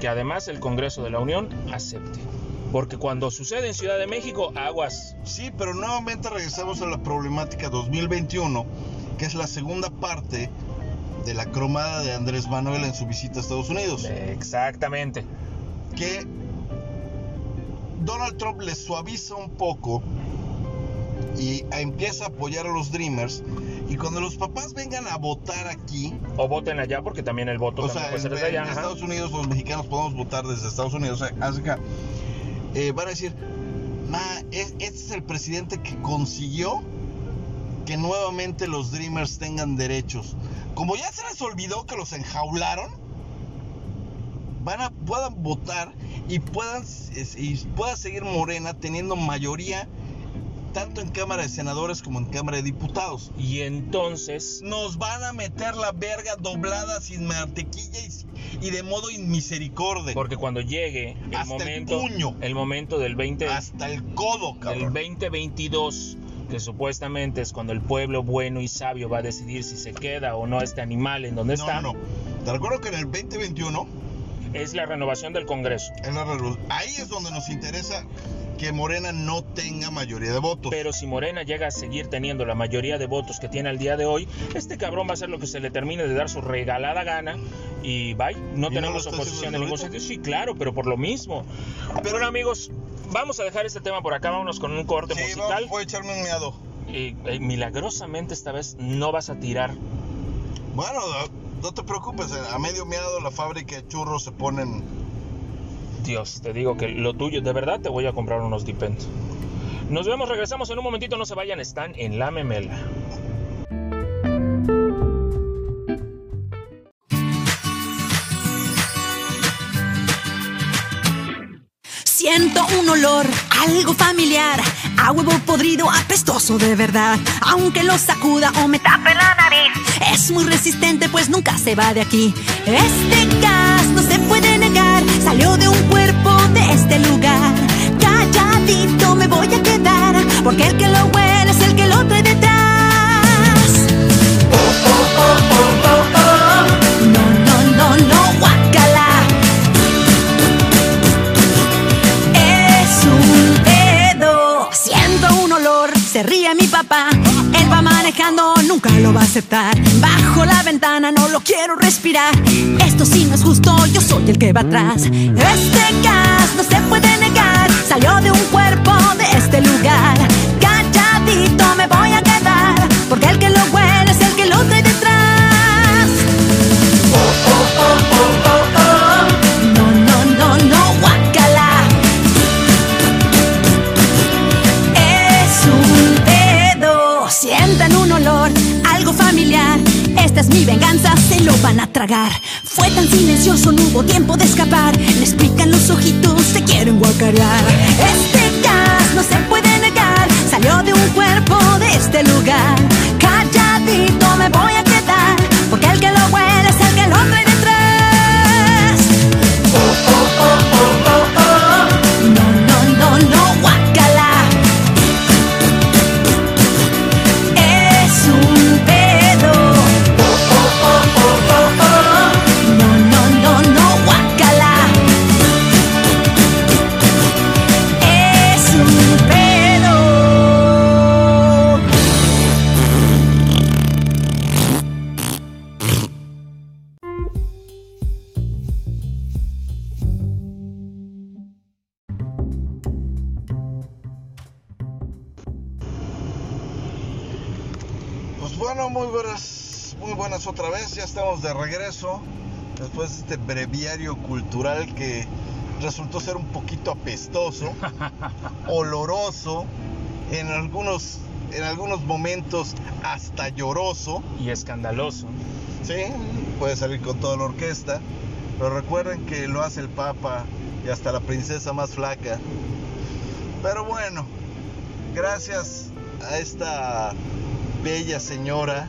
que además el Congreso de la Unión acepte. Porque cuando sucede en Ciudad de México, aguas. Sí, pero nuevamente regresamos a la problemática 2021, que es la segunda parte de la cromada de Andrés Manuel en su visita a Estados Unidos. Exactamente. Que Donald Trump le suaviza un poco y empieza a apoyar a los Dreamers. Y cuando los papás vengan a votar aquí, O voten allá porque también el voto o también sea, puede ser desde allá. en ajá. Estados Unidos los mexicanos podemos votar desde Estados Unidos, o sea, hacia acá, eh, van a decir, ma, es- este es el presidente que consiguió que nuevamente los Dreamers tengan derechos. Como ya se les olvidó que los enjaularon, van a, puedan votar y puedan y pueda seguir Morena teniendo mayoría tanto en Cámara de Senadores como en Cámara de Diputados. Y entonces, Nos van a meter la verga doblada sin mantequilla y, y de modo inmisericordia. porque cuando llegue el Hasta el momento, puño. el momento del 20, Hasta el codo, del cabrón. 2022, que supuestamente es cuando el pueblo bueno y sabio va a decidir si se queda o no este animal en donde No, está, no, no. Te recuerdo que en el 2021, es la renovación del Congreso. la ahí es donde nos interesa que Morena no tenga mayoría de votos. Pero si Morena llega a seguir teniendo la mayoría de votos que tiene al día de hoy, este cabrón va a hacer lo que se le termine de dar su regalada gana y bye. No ¿Y tenemos oposición en ningún sentido. Sí, claro, pero por lo mismo. Pero bueno, amigos, vamos a dejar este tema por acá. Vámonos con un corte sí, musical. voy a echarme un meado. Y eh, milagrosamente esta vez no vas a tirar. Bueno, no te preocupes, eh, a medio meado la fábrica de churros se ponen... Dios, te digo que lo tuyo, de verdad te voy a comprar unos Dipent. Nos vemos, regresamos en un momentito, no se vayan, están en la memela. Siento un olor, algo familiar, a huevo podrido, apestoso de verdad. Aunque lo sacuda o me tape la nariz, es muy resistente, pues nunca se va de aquí. Este gas no se puede negar, salió de un cuerpo de este lugar. Calladito me voy a quedar, porque el que lo huele es el que lo trae detrás. Oh, oh, oh. Se ríe mi papá. Él va manejando, nunca lo va a aceptar. Bajo la ventana, no lo quiero respirar. Esto sí no es justo, yo soy el que va atrás. Este gas no se puede negar. Salió de un cuerpo de este lugar. Calladito me voy a quedar. Porque el que Es mi venganza, se lo van a tragar. Fue tan silencioso, no hubo tiempo de escapar. Les pican los ojitos, se quieren guacarear. Este gas no se puede negar. Salió de un cuerpo de este lugar. Calladito me voy a este breviario cultural que resultó ser un poquito apestoso, oloroso, en algunos, en algunos momentos hasta lloroso. Y escandaloso. Sí, puede salir con toda la orquesta, pero recuerden que lo hace el Papa y hasta la princesa más flaca. Pero bueno, gracias a esta bella señora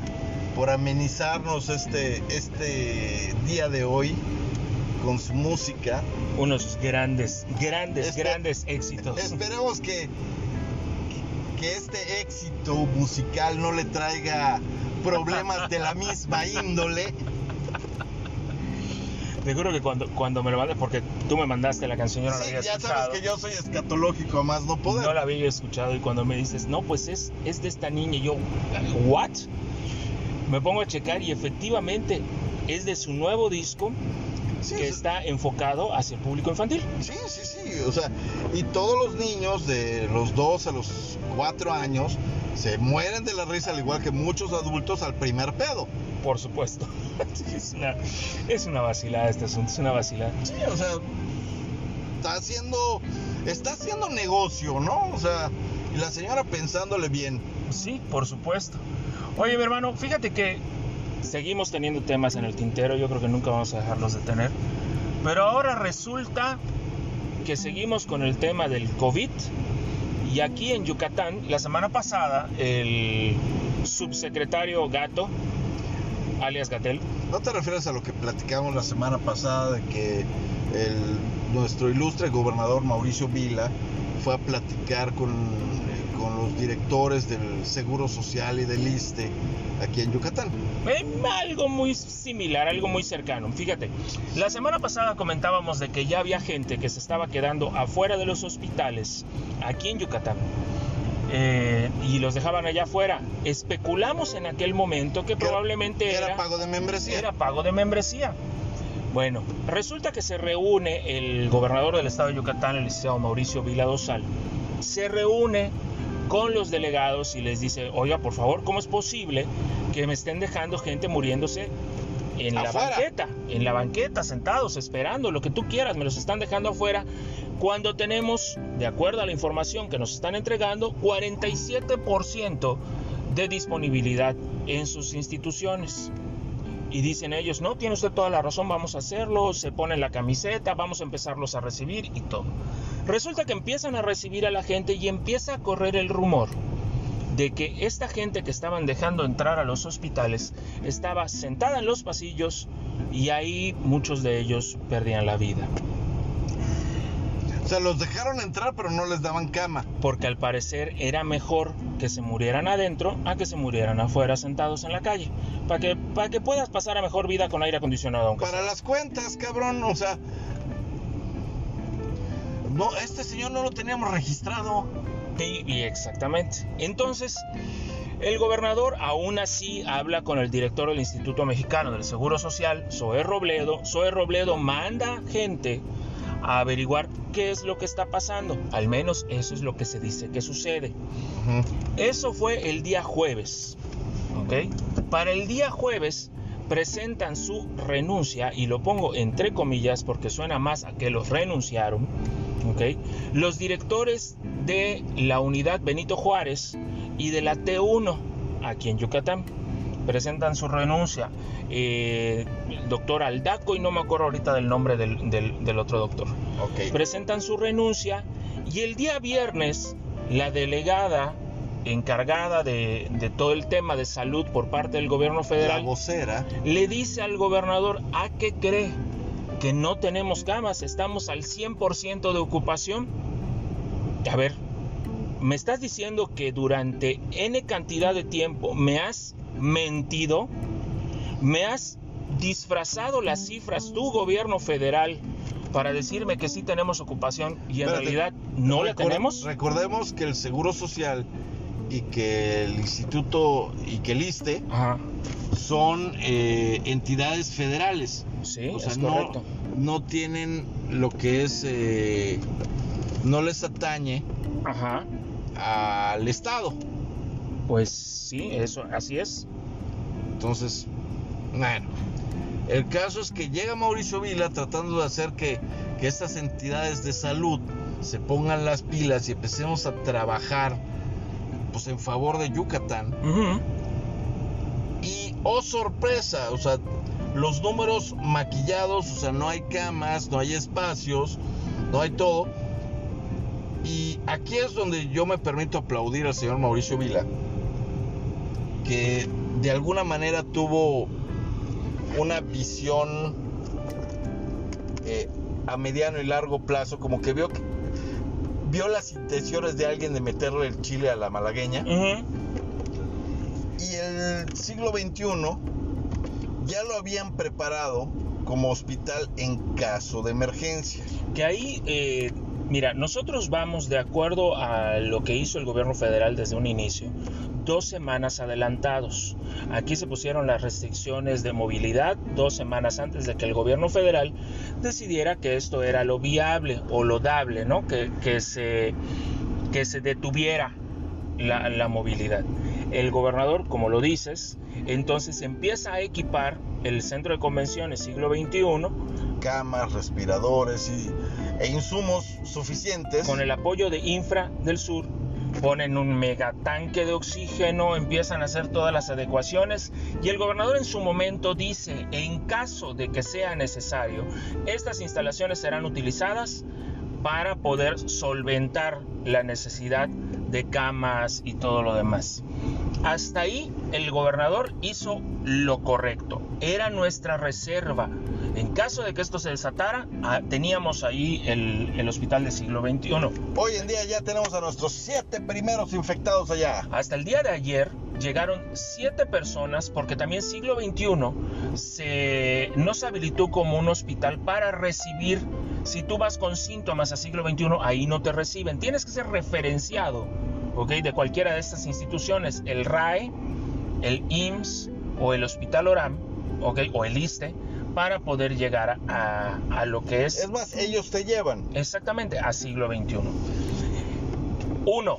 por amenizarnos este, este día de hoy con su música. Unos grandes, grandes, Espe- grandes éxitos. Esperemos que, que este éxito musical no le traiga problemas de la misma índole. Te juro que cuando, cuando me lo mandas, porque tú me mandaste la canción, yo no la Sí, había ya escuchado. sabes que yo soy escatológico más no poder. No la había escuchado y cuando me dices, no, pues es, es de esta niña, y yo, ¿what? Me pongo a checar y efectivamente es de su nuevo disco Sí, que está enfocado hacia el público infantil. Sí, sí, sí. O sea, y todos los niños de los 2 a los 4 años se mueren de la risa, al igual que muchos adultos al primer pedo. Por supuesto. es, una, es una vacilada este asunto, es una vacilada. Sí, o sea, está haciendo, está haciendo negocio, ¿no? O sea, y la señora pensándole bien. Sí, por supuesto. Oye, mi hermano, fíjate que seguimos teniendo temas en el tintero, yo creo que nunca vamos a dejarlos de tener. Pero ahora resulta que seguimos con el tema del COVID. Y aquí en Yucatán, la semana pasada, el subsecretario Gato, alias Gatel, ¿No te refieres a lo que platicamos la semana pasada de que el, nuestro ilustre gobernador Mauricio Vila fue a platicar con, con los directores del Seguro Social y del ISTE aquí en Yucatán? Eh, algo muy similar, algo muy cercano. Fíjate, la semana pasada comentábamos de que ya había gente que se estaba quedando afuera de los hospitales aquí en Yucatán. eh, y los dejaban allá afuera. Especulamos en aquel momento que probablemente era, era pago de membresía. era pago de membresía. Bueno, resulta que se reúne el gobernador del estado de Yucatán, el licenciado Mauricio Vila Dosal, se reúne con los delegados y les dice, oiga, por favor, ¿cómo es posible que me estén dejando gente muriéndose en la banqueta? En la banqueta, sentados, esperando, lo que tú quieras, me los están dejando afuera. Cuando tenemos, de acuerdo a la información que nos están entregando, 47% de disponibilidad en sus instituciones. Y dicen ellos, no, tiene usted toda la razón, vamos a hacerlo, se ponen la camiseta, vamos a empezarlos a recibir y todo. Resulta que empiezan a recibir a la gente y empieza a correr el rumor de que esta gente que estaban dejando entrar a los hospitales estaba sentada en los pasillos y ahí muchos de ellos perdían la vida. O sea, los dejaron entrar pero no les daban cama. Porque al parecer era mejor que se murieran adentro a que se murieran afuera sentados en la calle. Para que, para que puedas pasar a mejor vida con aire acondicionado. aunque Para las cuentas, cabrón, o sea... No, este señor no lo teníamos registrado. Y, y exactamente. Entonces, el gobernador aún así habla con el director del Instituto Mexicano del Seguro Social, Zoé Robledo. Zoé Robledo manda gente a averiguar qué es lo que está pasando. Al menos eso es lo que se dice que sucede. Eso fue el día jueves. ¿Ok? Para el día jueves presentan su renuncia, y lo pongo entre comillas porque suena más a que los renunciaron. ¿Ok? Los directores de la unidad Benito Juárez y de la T1 aquí en Yucatán presentan su renuncia. Eh, el doctor Aldaco y no me acuerdo ahorita del nombre del, del- del otro doctor Ok. presentan su renuncia y el día viernes la delegada encargada de, de todo el tema de salud por parte del gobierno La federal vocera. le dice al gobernador, ¿a qué cree? Que no tenemos camas, estamos al 100% de ocupación. A ver, me estás diciendo que durante N cantidad de tiempo me has mentido, me has disfrazado las cifras, tu gobierno federal, para decirme que sí tenemos ocupación y en Espérate. realidad no la tenemos. Recordemos que el Seguro Social y que el Instituto y que el ISTE Ajá, son eh, entidades federales. sí, o sea, es no, correcto. no tienen lo que es, eh, no les atañe Ajá, al Estado. Pues sí, eso, así es. Entonces, bueno, el caso es que llega Mauricio Vila tratando de hacer que, que estas entidades de salud se pongan las pilas y empecemos a trabajar pues en favor de Yucatán. Y oh sorpresa, o sea, los números maquillados, o sea, no hay camas, no hay espacios, no hay todo. Y aquí es donde yo me permito aplaudir al señor Mauricio Vila, que de alguna manera tuvo una visión eh, a mediano y largo plazo, como que vio, vio las intenciones de alguien de meterle el chile a la malagueña. Y el siglo XXI ya lo habían preparado como hospital en caso de emergencia. Que ahí, eh, mira, nosotros vamos de acuerdo a lo que hizo el gobierno federal desde un inicio, dos semanas adelantados. Aquí se pusieron las restricciones de movilidad dos semanas antes de que el gobierno federal decidiera que esto era lo viable o lo dable, ¿no? Que, que se, que se detuviera la, la movilidad. El gobernador, como lo dices, entonces empieza a equipar el centro de convenciones siglo XXI Camas, respiradores y, e insumos suficientes. con el apoyo de Infra del Sur, ponen un megatanque de oxígeno, empiezan a hacer todas las adecuaciones y el gobernador en su momento dice, en caso de que sea necesario, estas instalaciones serán utilizadas para poder solventar la necesidad de camas y todo lo demás. Hasta ahí el gobernador hizo lo correcto. Era nuestra reserva. En caso de que esto se desatara, ah, teníamos ahí el, el hospital del siglo XXI. Hoy en día ya tenemos a nuestros siete primeros infectados allá. Hasta el día de ayer llegaron siete personas porque también siglo XXI se, no se habilitó como un hospital para recibir. Si tú vas con síntomas a siglo XXI, ahí no te reciben. Tienes que ser referenciado ¿ok? de cualquiera de estas instituciones, el RAE, el IMSS o el Hospital Oram ¿ok? o el ISTE, para poder llegar a, a lo que es Es más, ellos te llevan. Exactamente, a siglo XXI. Uno,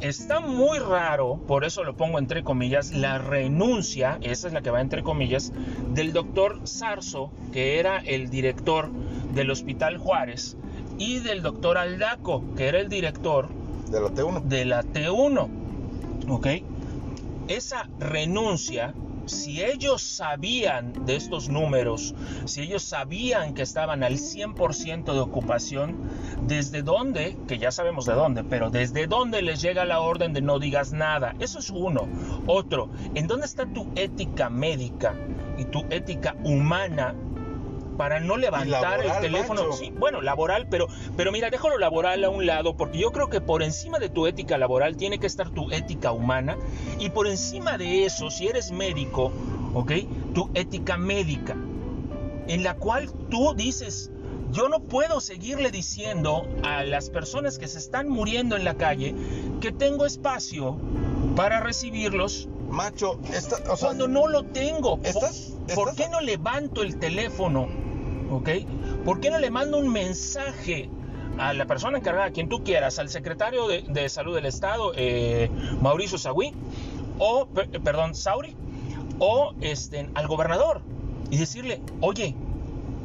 está muy raro, por eso lo pongo entre comillas, la renuncia, esa es la que va entre comillas, del doctor Sarso, que era el director del Hospital Juárez, y del doctor Aldaco, que era el director De la T1. de la T1. ¿Ok? Esa renuncia, si ellos sabían de estos números, si ellos sabían que estaban al 100% de ocupación, ¿desde dónde? Que ya sabemos de dónde, pero ¿desde dónde les llega la orden de no digas nada? Eso es uno. Otro, ¿en dónde está tu ética médica y tu ética humana? Para no levantar laboral, el teléfono. Sí, bueno, laboral, pero, pero mira, déjalo laboral a un lado, porque yo creo que por encima de tu ética laboral tiene que estar tu ética humana, y por encima de eso, si eres médico, ¿ok? Tu ética médica, en la cual tú dices, yo no puedo seguirle diciendo a las personas que se están muriendo en la calle que tengo espacio para recibirlos Macho, esta, o sea, cuando no lo tengo. ¿Por- estás- ¿Por qué no levanto el teléfono? ¿Ok? ¿Por qué no le mando un mensaje a la persona encargada, a quien tú quieras, al secretario de, de Salud del Estado, eh, Mauricio Sagüí, o, per- perdón, Sauri, o este, al gobernador, y decirle, oye,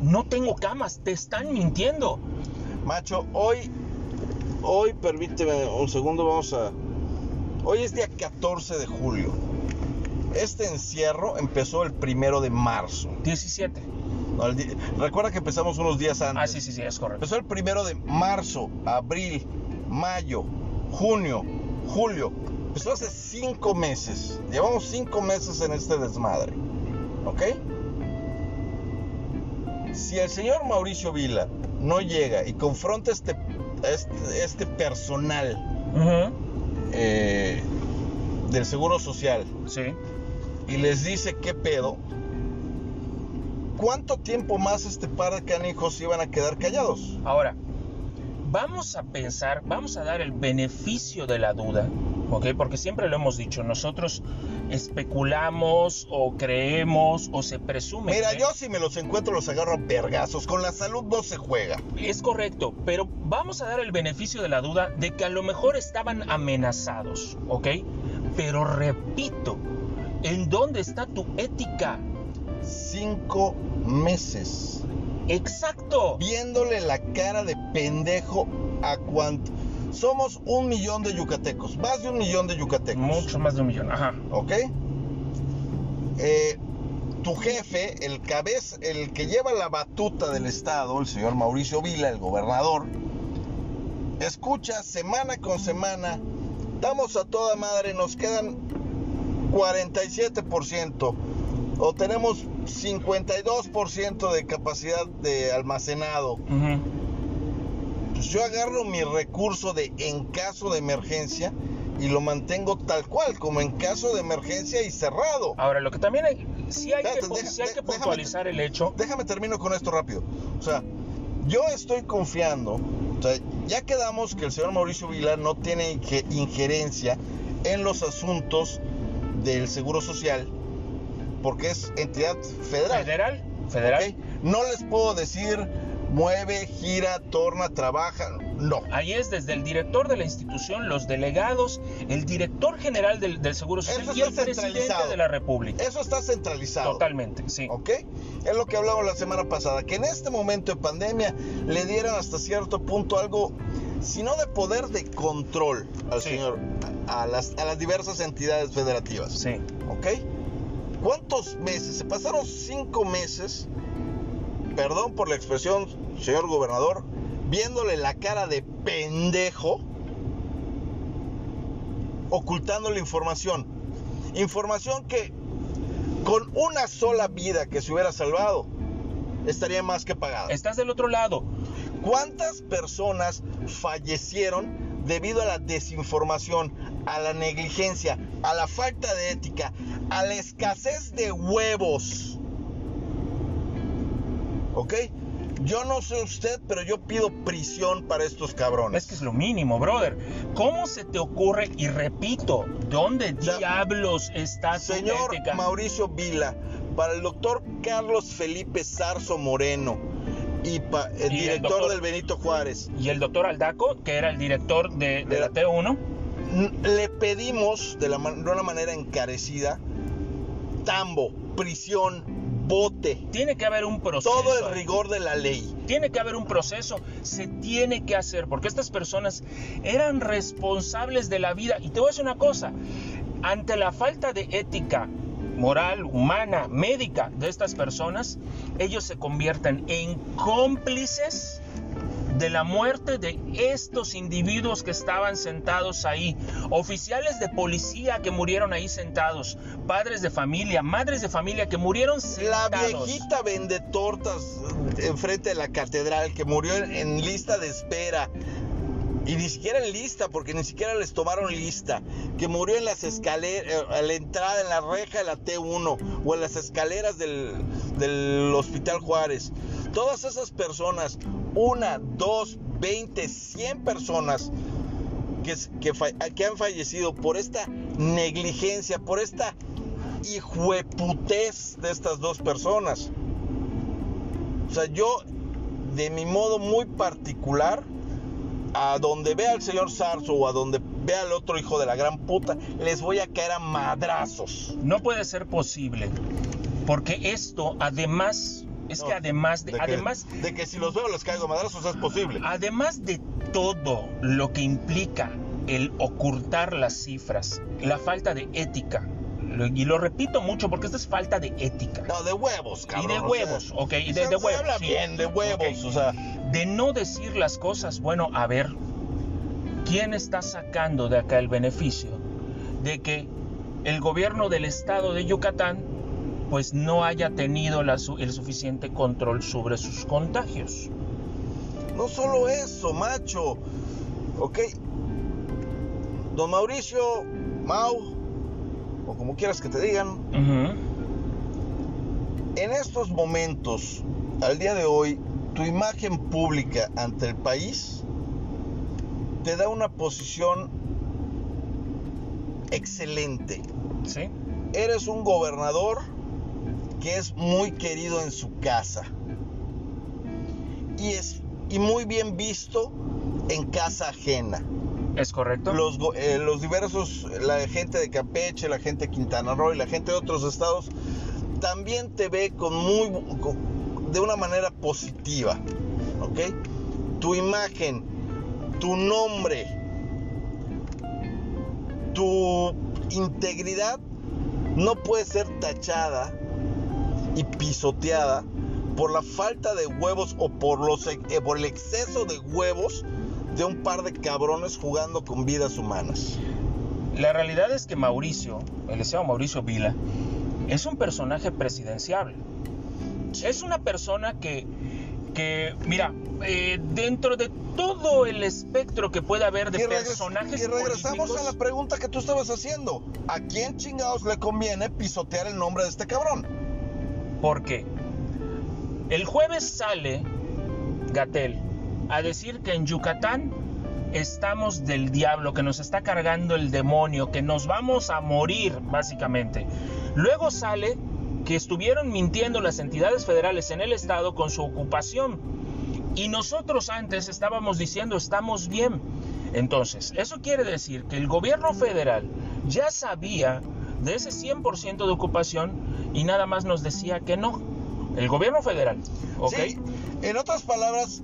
no tengo camas, te están mintiendo. Macho, hoy, hoy, permíteme un segundo, vamos a... Hoy es día 14 de julio. Este encierro empezó el primero de marzo. 17. No, el di- Recuerda que empezamos unos días antes. Ah, sí, sí, sí, es correcto. Empezó el primero de marzo, abril, mayo, junio, julio. Empezó hace cinco meses. Llevamos cinco meses en este desmadre. ¿Ok? Si el señor Mauricio Vila no llega y confronta este, este, este personal eh, del Seguro Social Sí. Y les dice qué pedo, ¿cuánto tiempo más este par de canijos iban a quedar callados? Ahora, vamos a pensar, vamos a dar el beneficio de la duda, ¿ok? Porque siempre lo hemos dicho, nosotros especulamos o creemos o se presume. Mira, que- yo si me los encuentro los agarro a vergazos. Con la salud no se juega. Es correcto, pero vamos a dar el beneficio de la duda de que a lo mejor estaban amenazados, ¿ok? Pero repito, ¿en dónde está tu ética? Cinco meses. Exacto. Viéndole la cara de pendejo a cuánto. Somos un millón de yucatecos, más de un millón de yucatecos. Mucho más de un millón, ajá. ¿Ok? Eh, tu jefe, el cabez, el que lleva la batuta del Estado, el señor Mauricio Vila, el gobernador, escucha semana con semana, estamos a toda madre, nos quedan 47% o tenemos 52% de capacidad de almacenado. Pues yo agarro mi recurso de en caso de emergencia y lo mantengo tal cual, como en caso de emergencia y cerrado. Ahora, lo que también hay, sí hay, que, deja- sí hay que déjame- puntualizar el hecho. Déjame termino con esto rápido. O sea, yo estoy confiando, o sea, ya quedamos que el señor Mauricio Vilar no tiene injerencia en los asuntos del Seguro Social porque es entidad federal. Federal, federal. No les puedo decir mueve, gira, torna, trabaja. No. Ahí es desde el director de la institución, los delegados, el director general del, del Seguro Social Eso y el presidente de la República. Eso está centralizado. Totalmente, sí. ¿Ok? Es lo que hablamos la semana pasada, que en este momento de pandemia le dieran hasta cierto punto algo, si no de poder, de control al Sí. señor, a las, a las diversas entidades federativas. Sí. ¿Ok? ¿Cuántos meses? Se pasaron cinco meses, perdón por la expresión, señor gobernador, viéndole la cara de pendejo, ocultando la información. Información que con una sola vida que se hubiera salvado, estaría más que pagada. Estás del otro lado. ¿Cuántas personas fallecieron debido a la desinformación, a la negligencia, a la falta de ética, a la escasez de huevos? ¿Ok? Yo no sé usted, pero yo pido prisión para estos cabrones. Es que es lo mínimo, brother. ¿Cómo se te ocurre? Y repito, ¿dónde diablos está tu Señor ética? Mauricio Vila, para el doctor Carlos Felipe Zarzo Moreno y pa- el Y el director doctor- del Benito Juárez, Y el doctor Aldaco, que era el director de, de De la la- T1, N- le pedimos de, la de una manera encarecida tambo, prisión, bote, tiene que haber un proceso. todo el rigor de la ley. Tiene que haber un proceso, se tiene que hacer, porque estas personas eran responsables de la vida. Y te voy a decir una cosa, ante la falta de ética moral, humana, médica de estas personas, ellos se convierten en cómplices de la muerte de estos individuos que estaban sentados ahí, oficiales de policía que murieron ahí sentados, padres de familia, madres de familia que murieron La sentados. viejita vende tortas enfrente de la catedral que murió en lista de espera. Y ni siquiera en lista, porque ni siquiera les tomaron lista. Que murió en las escaleras, a la entrada, en la reja de la T1 o en las escaleras del, del Hospital Juárez. Todas esas personas, una, dos, veinte, cien personas que, que, que han fallecido por esta negligencia, por esta hijueputez de estas dos personas. O sea, yo, de mi modo muy particular, a donde vea al señor Sarso o a donde vea al otro hijo de la gran puta, les voy a caer a madrazos. No puede ser posible. Porque esto, además, es que además de, De que, además, de que si los veo les caigo a madrazos es posible. además de todo lo que implica el ocultar las cifras, la falta de ética, y lo repito mucho porque esto es falta de ética. No, de huevos, cabrón. de o sea, huevos, ok, y de- se- de se huevos, habla sí. bien, de huevos, o sea. De no decir las cosas, bueno, a ver, ¿quién está sacando de acá el beneficio de que el gobierno del estado de Yucatán pues no haya tenido la el suficiente control sobre sus contagios? No solo eso, macho. Ok. Don Mauricio, Mau, o como quieras que te digan, en estos momentos, al día de hoy, tu imagen pública ante el país te da una posición excelente. ¿Sí? Eres un gobernador que es muy querido en su casa. Y es y muy bien visto en casa ajena. Es correcto. eh, los diversos, la gente de Campeche, la gente de Quintana Roo y la gente de otros estados también te ve con muy, de una manera positiva, ¿ok? Tu imagen, tu nombre, tu integridad no puede ser tachada y pisoteada por la falta de huevos o por, los, eh, por el exceso de huevos de un par de cabrones jugando con vidas humanas. La realidad es que Mauricio, el licenciado Mauricio Vila, es un personaje presidenciable. Es una persona que, que mira, eh, dentro de todo el espectro que pueda haber de Y, personajes y regresamos políticos, a la pregunta que tú estabas haciendo. ¿A quién chingados le conviene pisotear el nombre de este cabrón? ¿Por qué? El jueves sale Gatel a decir que en Yucatán estamos del diablo, que nos está cargando el demonio, que nos vamos a morir, básicamente. Luego sale que estuvieron mintiendo las entidades federales en el estado con su ocupación. Y nosotros antes estábamos diciendo estamos bien. Entonces, eso quiere decir que el gobierno federal ya sabía de ese 100% de ocupación y nada más nos decía que no. El gobierno federal. Sí, en otras palabras,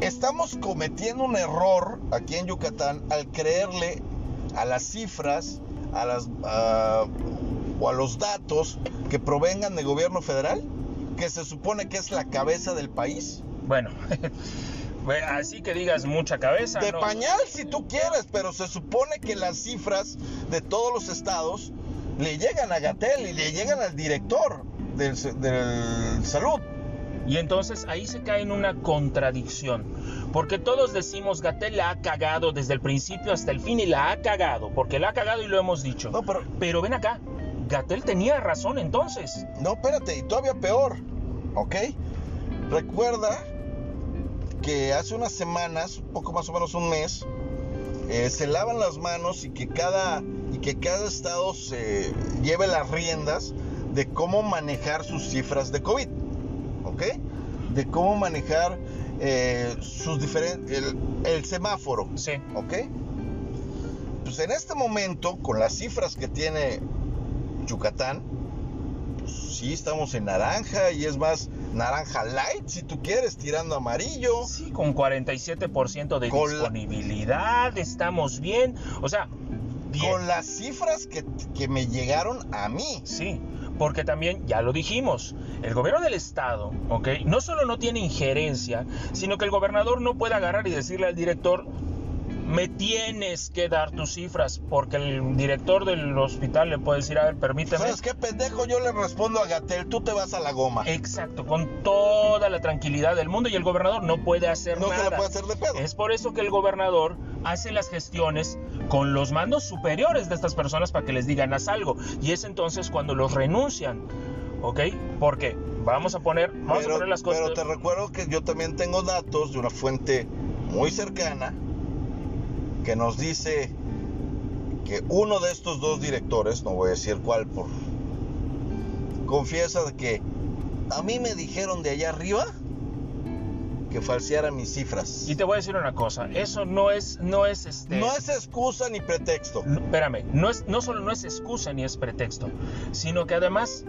estamos cometiendo un error aquí en Yucatán al creerle a las cifras, a las a- o a los datos que provengan del gobierno federal, que se supone que es la cabeza del país. Bueno, así que digas mucha cabeza. De ¿no? pañal si tú quieres, pero se supone que las cifras de todos los estados le llegan a Gatel y le llegan al director del, del salud. Y entonces ahí se cae en una contradicción. Porque todos decimos Gatel la ha cagado desde el principio hasta el fin y la ha cagado. Porque la ha cagado y lo hemos dicho. No, pero Pero ven acá, Gatel tenía razón entonces. No, espérate, y todavía peor, ¿ok? Recuerda que hace unas semanas, un poco más o menos un mes, eh, se lavan las manos y que cada y que cada estado se lleve las riendas de cómo manejar sus cifras de COVID, ¿ok? De cómo manejar eh, sus diferentes el, el semáforo, Sí. ¿ok? Pues en este momento, con las cifras que tiene Yucatán, pues sí estamos en naranja y es más naranja light si tú quieres, tirando amarillo. Sí, con 47% de Con la- disponibilidad, estamos bien. O sea, bien. Con las cifras que, que me llegaron a mí. Sí, porque también, ya lo dijimos, el gobierno del estado, ¿ok? No solo no tiene injerencia, sino que el gobernador no puede agarrar y decirle al director, me tienes que dar tus cifras, porque el director del hospital le puede decir, a ver, permíteme. ¿Sabes qué pendejo? Yo le respondo a Gatel, tú te vas a la goma. Exacto, con toda la tranquilidad del mundo y el gobernador no puede hacer no se nada. la puede hacer de pedo. Es por eso que el gobernador hace las gestiones con los mandos superiores de estas personas para que les digan haz algo. Y es entonces cuando los renuncian. ¿Ok? Porque vamos a poner, vamos a poner las cosas. pero te recuerdo que yo también tengo datos de una fuente muy cercana que nos dice que uno de estos dos directores, no voy a decir cuál, por confiesa que a mí me dijeron de allá arriba que falseara mis cifras. Y te voy a decir una cosa, eso no es, no es este. No es excusa ni pretexto. No, espérame, no, es, no solo no es excusa ni es pretexto, sino que además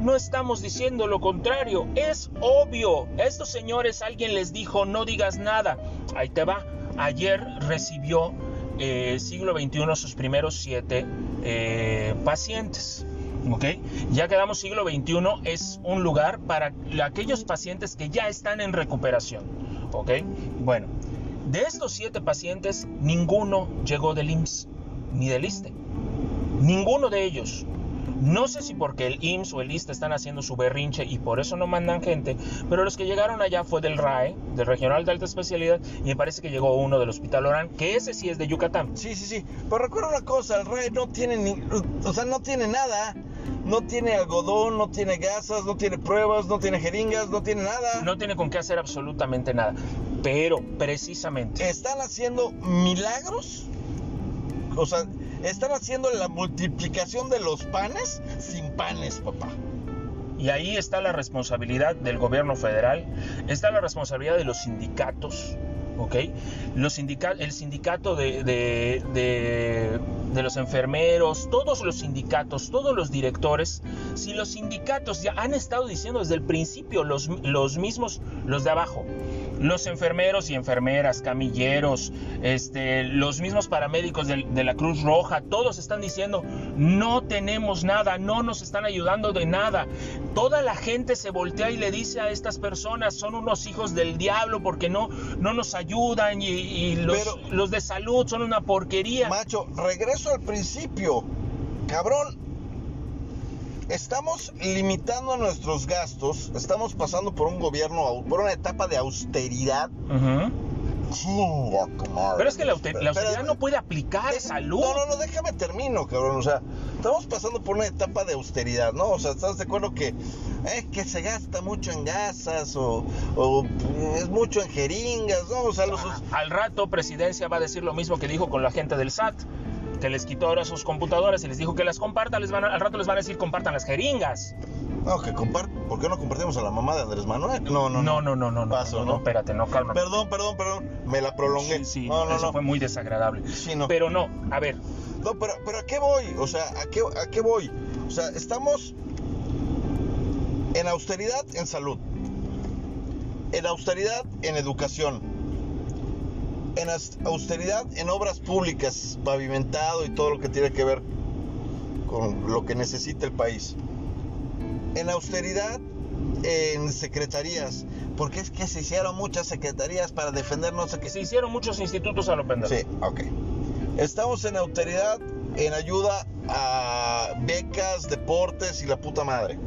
no estamos diciendo lo contrario, es obvio. A estos señores alguien les dijo no digas nada. Ahí te va. Ayer recibió eh, siglo XXI sus primeros siete eh, pacientes. ¿Ok? Ya quedamos siglo XXI es un lugar para aquellos pacientes que ya están en recuperación. Bueno, de estos siete pacientes, ninguno llegó del IMSS ni del ISTE. Ninguno de ellos. No sé si porque el IMSS o el ISTE están haciendo su berrinche y por eso no mandan gente, pero los que llegaron allá fue del RAE, del Regional de Alta Especialidad, y me parece que llegó uno del Hospital Orán, que ese sí es de Yucatán. Sí, sí, sí. Pero recuerda una cosa, el rey no tiene ni, o sea, no tiene nada. No tiene algodón, no tiene gasas, no tiene pruebas, no tiene jeringas, no tiene nada. No tiene con qué hacer absolutamente nada. Pero precisamente, Están haciendo milagros. O sea, están haciendo la multiplicación de los panes sin panes, papá. y ahí está la responsabilidad del gobierno federal, está la responsabilidad de los sindicatos, ¿ok? Los sindica- el sindicato de, de- de- de los enfermeros, todos los sindicatos, todos los directores, si los sindicatos ya han estado diciendo desde el principio, los, los mismos, los de abajo, los enfermeros y enfermeras, camilleros, este, los mismos paramédicos del- de, la Cruz Roja, todos están diciendo, no tenemos nada, no nos están ayudando de nada. Toda la gente se voltea y le dice a estas personas, son unos hijos del diablo porque no, no nos ayudan y, y los, Pero- los de salud son una porquería. Macho, regreso al principio. Cabrón, estamos limitando nuestros gastos, estamos pasando por un gobierno, por una etapa de austeridad. Chinga. Pero es que la, la austeridad no puede aplicar salud. No, no, no, déjame termino, cabrón. O sea, estamos pasando por una etapa de austeridad, ¿no? O sea, ¿estás de acuerdo que, eh, que se gasta mucho en gasas o, o, es mucho en jeringas, ¿no? O sea, los... Al rato presidencia va a decir lo mismo que dijo con la gente del SAT, que les quitó ahora sus computadoras y les dijo que las compartan, les van a- al rato les van a decir compartan las jeringas. No, que compart... ¿Por qué no compartimos a la mamá de Andrés Manuel? No, no, No, no, no, no, no, Paso, no, ¿no? espérate, no, calma. Perdón, perdón, perdón. Me la prolongué. Sí, sí, no, no, eso no. fue muy desagradable. Sí, no. Pero no, a ver, No, pero, pero ¿a qué voy? O sea, ¿a qué, ¿a qué voy? O sea, estamos en austeridad en salud, en austeridad en educación, en austeridad en obras públicas, pavimentado y todo lo que tiene que ver con lo que necesita el país. En austeridad en secretarías, porque es que se hicieron muchas secretarías para defender no sé se hicieron muchos institutos a lo pendejo. Sí, ok. Estamos en austeridad, en ayuda a becas, deportes y la puta madre.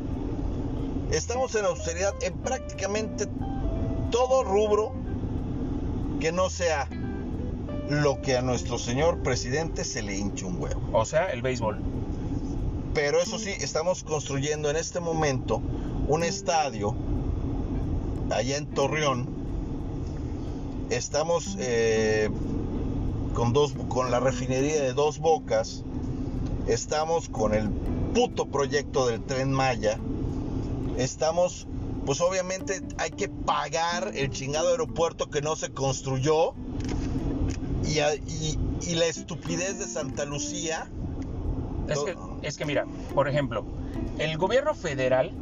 Estamos en austeridad en prácticamente todo rubro que no sea lo que a nuestro señor presidente se le hinche un huevo. O sea, el béisbol. Pero eso sí, estamos construyendo en este momento un estadio allá en Torreón. Estamos eh, con, dos, con la refinería de dos bocas. Estamos con el puto proyecto del tren Maya. Estamos, pues obviamente hay que pagar el chingado aeropuerto que no se construyó. Y, y la estupidez de Santa Lucía. Es que, es que mira, por ejemplo, el gobierno federal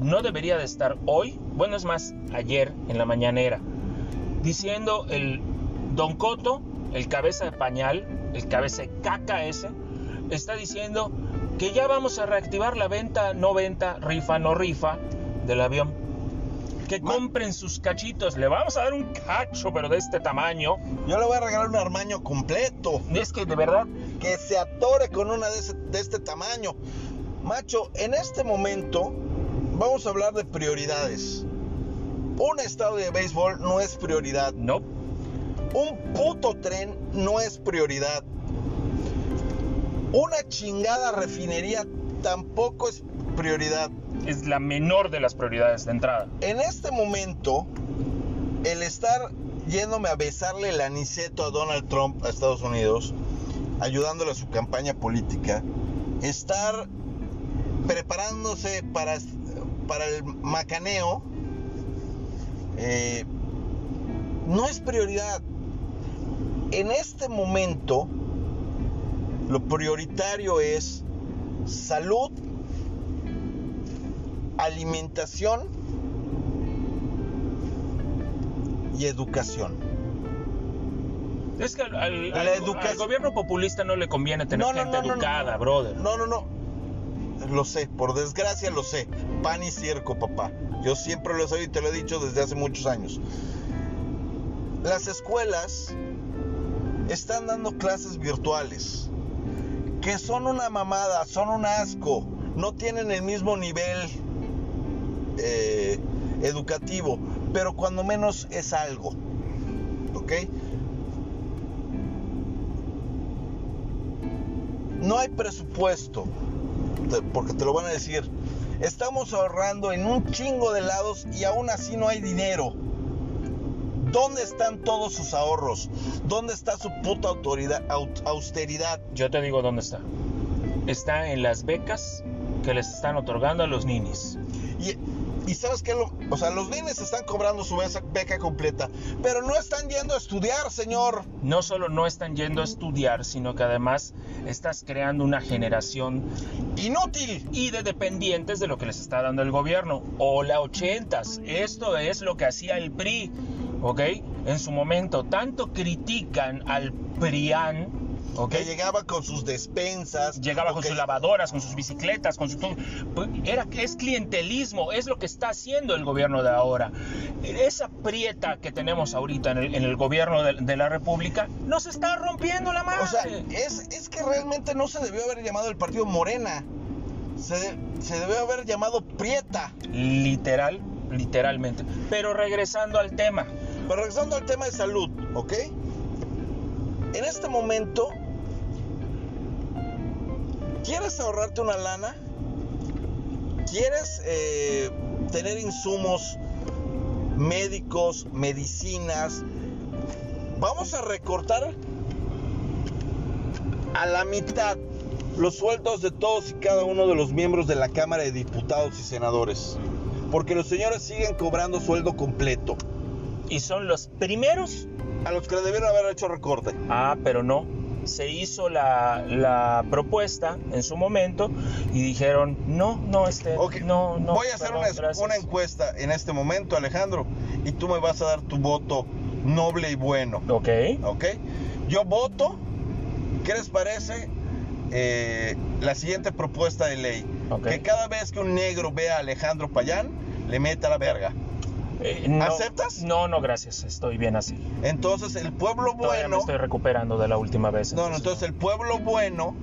no debería de estar hoy, bueno es más, ayer en la mañanera, diciendo el Don Coto, el cabeza de pañal, el cabeza de caca ese, está diciendo que ya vamos a reactivar la venta, no venta, rifa, no rifa del avión. Que Ma- compren sus cachitos, le vamos a dar un cacho, pero de este tamaño. Yo le voy a regalar un armaño completo. Es que de verdad, Que se atore con una de, ese- de este tamaño. Macho, en este momento vamos a hablar de prioridades. Un estadio de béisbol no es prioridad. no, Un puto tren no es prioridad. Una chingada refinería tampoco es prioridad. Es la menor de las prioridades de entrada. En este momento, el estar yéndome a besarle el aniceto a Donald Trump a Estados Unidos, ayudándole a su campaña política, estar preparándose para, para el macaneo, eh, no es prioridad. En este momento, lo prioritario es salud, alimentación y educación. Es que al, al- La al- educación- al gobierno populista no le conviene tener No, no, gente no, educada, brother. No, no, no. Lo sé, por desgracia lo sé. Pan y circo, papá. Yo siempre lo he sabido y te lo he dicho desde hace muchos años. Las escuelas están dando clases virtuales que son una mamada, son un asco, no tienen el mismo nivel eh, educativo, pero cuando menos es algo, ¿ok? No hay presupuesto, porque te lo van a decir. Estamos ahorrando en un chingo de lados y aún así no hay dinero. ¿Dónde están todos sus ahorros? ¿Dónde está su puta autoridad, au- austeridad? Yo te digo dónde está. Está en las becas que les están otorgando a los ninis. Y Y sabes que, o sea, los nenes están cobrando su beca, completa, pero no están yendo a estudiar, señor. No solo no están yendo a estudiar, sino que además estás creando una generación Inútil. y de dependientes de lo que les está dando el gobierno. Hola, ochentas. Esto es lo que hacía el PRI, ¿ok? En su momento, tanto critican al PRIAN, ¿ok? Que llegaba con sus despensas. Llegaba con sus lavadoras, con sus bicicletas, con su. Pues, Era, es clientelismo, es lo que está haciendo el gobierno de ahora. Esa prieta que tenemos ahorita en el, en el gobierno de, de la República nos está rompiendo la madre. O sea, es, es que realmente no se debió haber llamado el partido Morena. Se, de- se debió haber llamado Prieta. Literal, literalmente. Pero regresando al tema, Pero regresando al tema de salud, ¿ok? En este momento, ¿quieres ahorrarte una lana? ¿Quieres eh, tener insumos médicos, medicinas? Vamos a recortar a la mitad los sueldos de todos y cada uno de los miembros de la Cámara de Diputados y Senadores. Porque los señores siguen cobrando sueldo completo. y son los primeros. A los que le debieron haber hecho recorte. Ah, pero no. Se hizo la, la propuesta en su momento y dijeron, no, no, este, Ok, no, no. Voy a hacer perdón, una, gracias". una encuesta en este momento, Alejandro, y tú me vas a dar tu voto noble y bueno. Ok. ¿Ok? Yo voto. ¿Qué les parece eh, la siguiente propuesta de ley? Que cada vez que un negro vea a Alejandro Payán, le meta la verga. Eh, no- ¿Aceptas? No, no, gracias. Estoy bien así. Entonces el pueblo Todavía me bueno. estoy recuperando de la última vez. No, no, entonces el pueblo bueno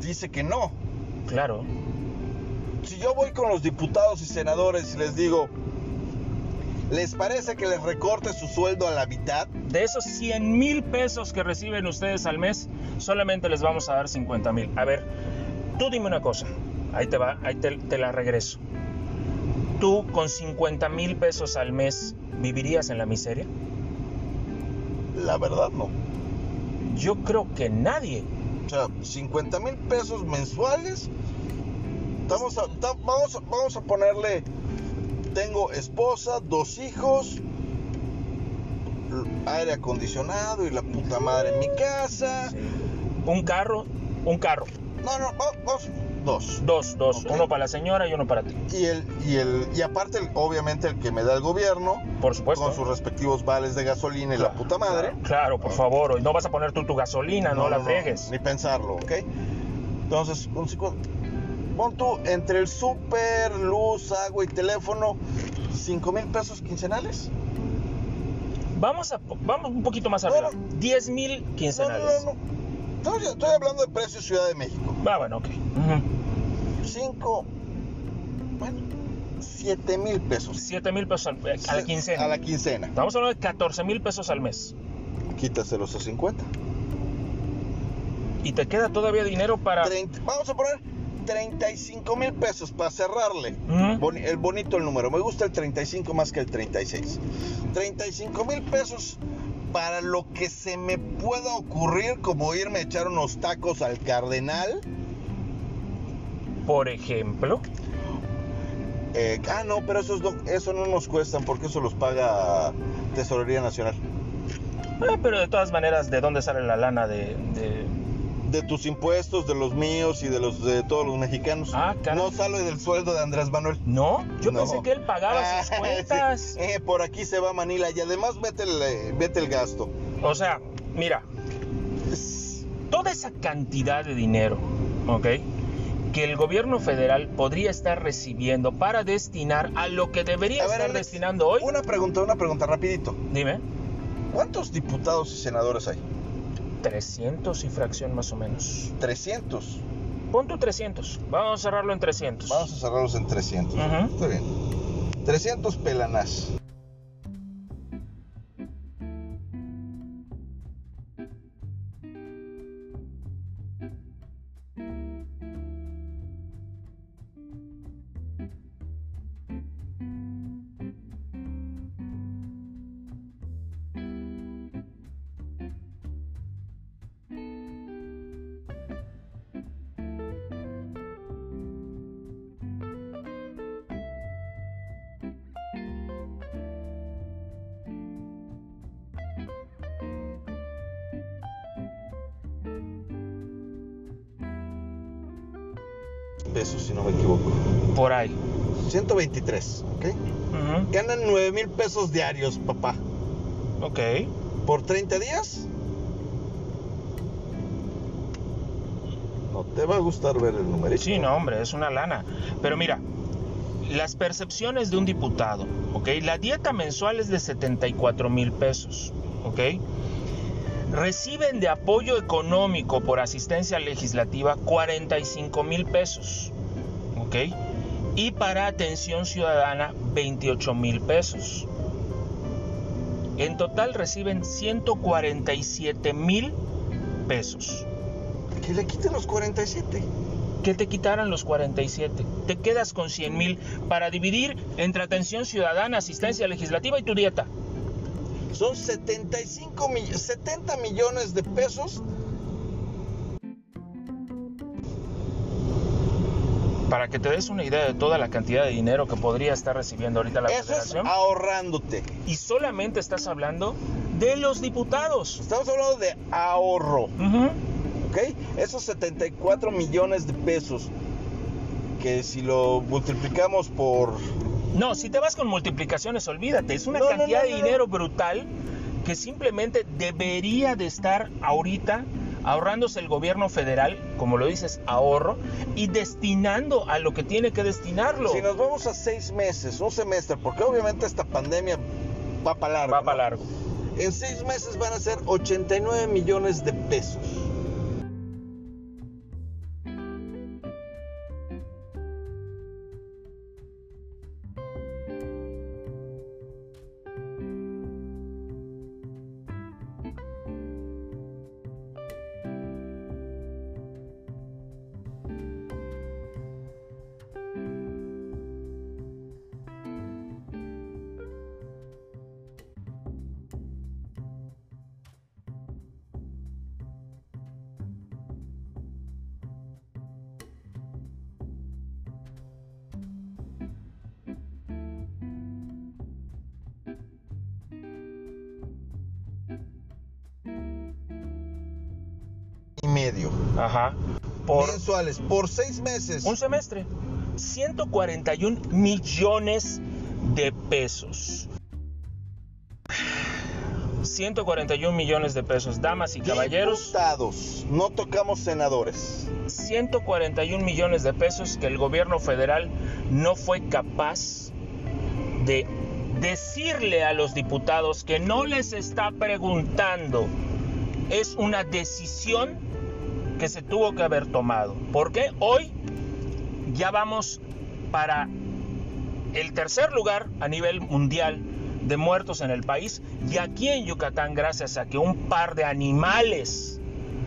dice que no. Claro. Si yo voy con los diputados y senadores y les digo, ¿les parece que les recorte su sueldo a la mitad? De esos 100 mil pesos que reciben ustedes al mes, solamente les vamos a dar 50 mil. A ver, tú dime una cosa. Ahí te va, ahí te, te la regreso. ¿Tú con 50 mil pesos al mes vivirías en la miseria? La verdad no. Yo creo que nadie. O sea, 50 mil pesos mensuales. Estamos a- ta- vamos, a, vamos a ponerle, tengo esposa, dos hijos, aire acondicionado y la puta madre en mi casa. Un carro, un carro. No, no, va- vamos, dos. Dos, dos. Ok. Uno para la señora y uno para ti. Y el, y el, y aparte, el- obviamente, el que me da el gobierno, Por supuesto. con sus respectivos vales de gasolina y la puta madre. Claro, por favor. No vas a poner tú tu gasolina, no, la friegues. Ni pensarlo, ¿ok? Entonces, un cincu- pon tú entre el súper, luz, agua y teléfono, 5 mil pesos quincenales. Vamos, a, vamos un poquito más No, arriba. no. 10 mil No, no, quincenales. no, no. Estoy, estoy hablando de precio Ciudad de México. Ah, bueno, ok. Ujú. 5, bueno, 7 mil pesos. 7 mil pesos al- a la quincena. A la quincena. Estamos hablando de 14 mil pesos al mes. Quítaselos a 50. Y te queda todavía dinero para... 30 vamos a poner 35 mil pesos para cerrarle. Ujú. Boni- el bonito el número. Me gusta el 35 más que el 36. 35 mil pesos para lo que se me pueda ocurrir, como irme a echar unos tacos al Cardenal. Por ejemplo. Eh, ah, no, pero esos no, eso no nos cuestan porque eso los paga Tesorería Nacional. Ah, pero de todas maneras, ¿de dónde sale la lana de...? de- De tus impuestos, de los míos y de los de todos los mexicanos. Ah, caray. no sale del sueldo de Andrés Manuel. No, yo No. pensé que él pagaba sus Ah, cuentas. sí. Eh, por aquí se va Manila y además vete el, eh, vete el gasto. O sea, mira, toda esa cantidad de dinero, ¿ok? Que el gobierno federal podría estar recibiendo para destinar a lo que debería ver, estar Alex, destinando hoy. Una pregunta, una pregunta rapidito. Dime. ¿Cuántos diputados y senadores hay? 300 y fracción más o menos. 300. Pon tu 300. Vamos a cerrarlo en 300. Vamos a cerrarlos en 300. Ujú. Está bien. 300 pelanás. 123, ¿ok? Ujú. Ganan 9 mil pesos diarios, papá. Ok. ¿Por 30 días? No te va a gustar ver el numerito. Sí, no, hombre, es una lana. Pero mira, las percepciones de un diputado, ¿ok? La dieta mensual es de 74 mil pesos, ¿ok? Reciben de apoyo económico por asistencia legislativa 45 mil pesos, ¿ok? Y para atención ciudadana 28 mil pesos. En total reciben 147 mil pesos. Que le quiten los 47. que te quitaran los 47. Te quedas con 100 mil para dividir entre atención ciudadana, asistencia legislativa y tu dieta. Son 75 millones, 70 millones de pesos. Para que te des una idea de toda la cantidad de dinero que podría estar recibiendo ahorita la Eso es federación. ahorrándote. Y solamente estás hablando de los diputados. Estamos hablando de ahorro. ¿ok? Esos 74 millones de pesos que si lo multiplicamos por No, si te vas con multiplicaciones, olvídate. Es una No, cantidad no, de no, dinero brutal que simplemente debería de estar ahorita ahorrándose el gobierno federal, como lo dices, ahorro, y destinando a lo que tiene que destinarlo. Si nos vamos a seis meses, un semestre, porque obviamente esta pandemia va para largo. Va ¿no? para largo. En seis meses van a ser 89 millones de pesos. Y medio. Ajá. Por Mensuales, por seis meses. un semestre. 141 millones de pesos. 141 millones de pesos, damas y caballeros. Diputados, no tocamos senadores. 141 millones de pesos que el gobierno federal no fue capaz de decirle a los diputados que no les está preguntando. Es una decisión que se tuvo que haber tomado. Porque hoy ya vamos para el tercer lugar a nivel mundial de muertos en el país y aquí en Yucatán gracias a que un par de animales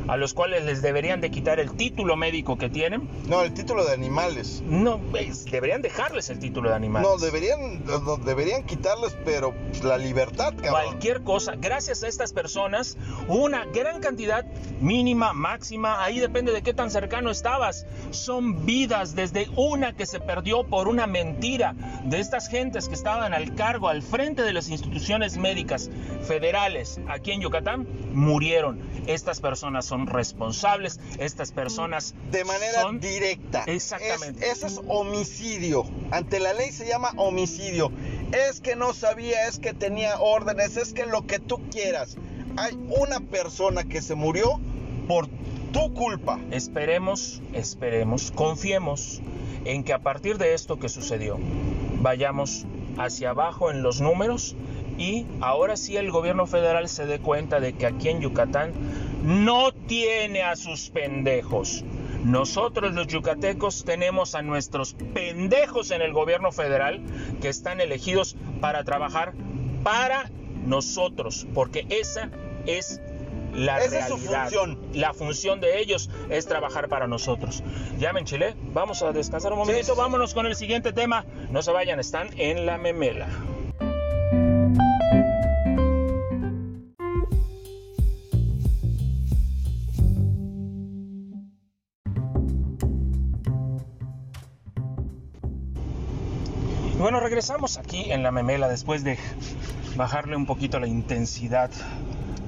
a los cuales les deberían de quitar el título médico que tienen, No, el título de animales. no, es- deberían dejarles el título de animales. No, deberían, no, deberían quitarles, pero pues, la libertad, cabrón. Cualquier cosa, gracias a estas personas, una gran cantidad mínima, máxima, ahí depende de qué tan cercano estabas. Son vidas, desde una que se perdió por una mentira de estas gentes que estaban al cargo, al frente de las instituciones médicas federales aquí en Yucatán, murieron. Estas personas son responsables, estas personas De manera son directa. Exactamente. Es- eso es homicidio. Ante la ley se llama homicidio. Es que no sabía, es que tenía órdenes, es que lo que tú quieras. Hay una persona que se murió por tu culpa. Esperemos, esperemos, confiemos en que a partir de esto que sucedió, vayamos hacia abajo en los números y ahora sí el gobierno federal se dé cuenta de que aquí en Yucatán no tiene a sus pendejos. Nosotros los yucatecos tenemos a nuestros pendejos en el gobierno federal que están elegidos para trabajar para nosotros, porque esa es la Esa es su función. La función de ellos es trabajar para nosotros. Ya me enchilé, vamos a descansar un momentito, sí. vámonos con el siguiente tema. No se vayan, están en la memela. Regresamos aquí en la memela después de bajarle un poquito la intensidad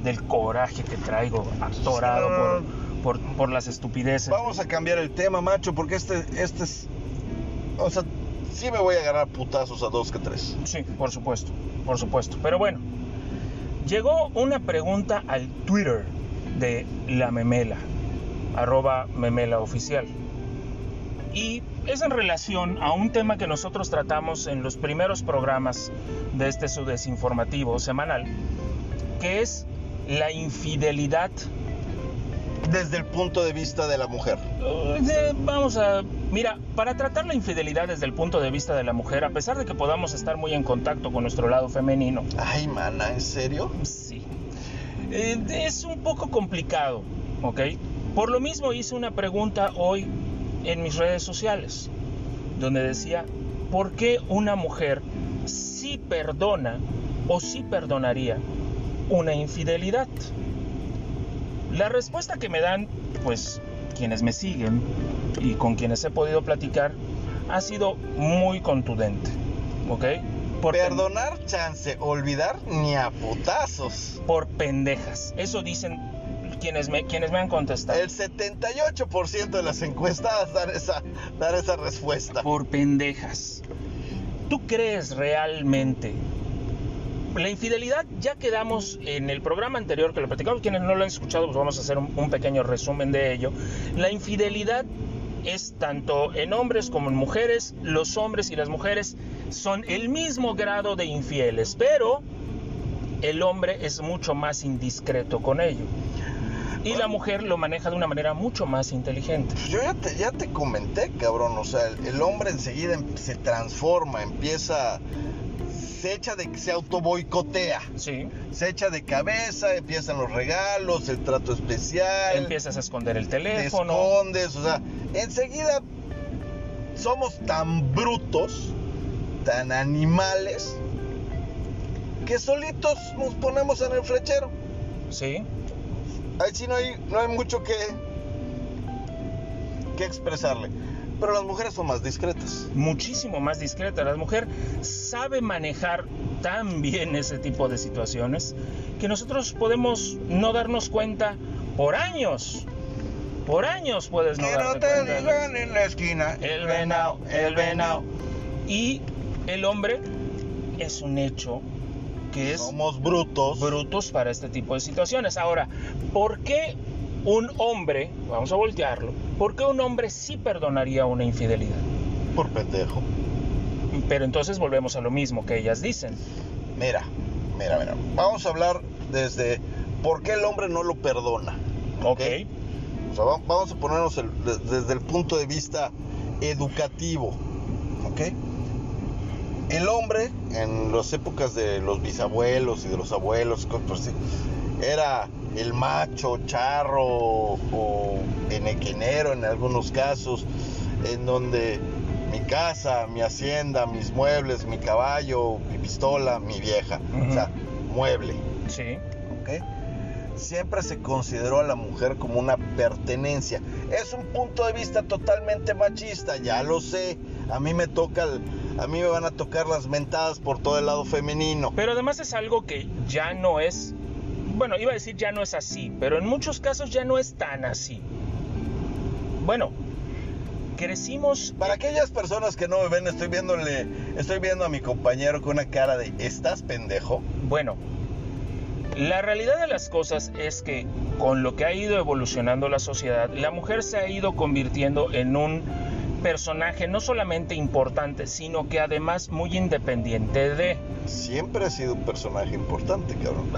del coraje que traigo atorado por, por, por las estupideces. Vamos a cambiar el tema, macho, porque este, este es. O sea, sí me voy a agarrar putazos a dos que tres. Sí, por supuesto, por supuesto. Pero bueno, llegó una pregunta al Twitter de la memela, arroba memela oficial. Y es en relación a un tema que nosotros tratamos en los primeros programas de este su desinformativo semanal, que es la infidelidad. Desde el punto de vista de la mujer. De- vamos a... Mira, para tratar la infidelidad desde el punto de vista de la mujer, a pesar de que podamos estar muy en contacto con nuestro lado femenino, Ay, mana, ¿en serio? Sí. Eh, es un poco complicado, ¿ok? Por lo mismo hice una pregunta hoy en mis redes sociales, donde decía, ¿por qué una mujer sí perdona o sí perdonaría una infidelidad? La respuesta que me dan, pues, quienes me siguen y con quienes he podido platicar, ha sido muy contundente, ¿ok? Porque- Perdonar chance, olvidar ni a putazos. por pendejas. Eso dicen quienes me, quienes me han contestado. El 78% de las encuestadas dan esa, dan esa respuesta. Por pendejas. ¿Tú crees realmente? La infidelidad, ya quedamos en el programa anterior que lo platicamos, quienes no lo han escuchado, pues vamos a hacer un, un pequeño resumen de ello. La infidelidad es tanto en hombres como en mujeres, los hombres y las mujeres son el mismo grado de infieles, pero el hombre es mucho más indiscreto con ello. Y la mujer lo maneja de una manera mucho más inteligente. Pues Yo ya te, ya te comenté, cabrón. O sea, el, el hombre enseguida em- se transforma, empieza. Se echa de. se autoboicotea. Sí. Se echa de cabeza, empiezan los regalos, el trato especial. Empiezas a esconder el te teléfono. escondes, o sea, enseguida somos tan brutos, tan animales, que solitos nos ponemos en el flechero. Sí. Ahí sí no hay, no hay mucho que, que expresarle. Pero las mujeres son más discretas. Muchísimo más discreta. La mujer sabe manejar tan bien ese tipo de situaciones que nosotros podemos no darnos cuenta por años. Por años puedes no que no te cuenta. digan en la esquina. El venado, el venado. Y el hombre es un hecho que es Somos brutos. brutos para este tipo de situaciones. Ahora, ¿por qué un hombre, vamos a voltearlo, por qué un hombre sí perdonaría una infidelidad? Por pendejo. Pero entonces volvemos a lo mismo que ellas dicen. Mira, mira, mira. Vamos a hablar desde por qué el hombre no lo perdona. Ok. O sea, va- vamos a ponernos el- desde el punto de vista educativo. ¿Ok? El hombre, en las épocas de los bisabuelos y de los abuelos, era el macho, charro o enequenero en algunos casos, en donde mi casa, mi hacienda, mis muebles, mi caballo, mi pistola, mi vieja. O sea, mueble. Sí. ¿ok? Siempre se consideró a la mujer como una pertenencia. Es un punto de vista totalmente machista, ya lo sé. A mí me toca, el- a mí me van a tocar las mentadas por todo el lado femenino. Pero además es algo que ya no es, bueno, iba a decir ya no es así, pero en muchos casos ya no es tan así. Bueno, crecimos Para aquellas personas que no me ven, estoy viéndole, estoy viendo a mi compañero con una cara de ¿estás pendejo? Bueno, la realidad de las cosas es que con lo que ha ido evolucionando la sociedad, la mujer se ha ido convirtiendo en un personaje no solamente importante, sino que además muy independiente de... Siempre ha sido un personaje importante, cabrón.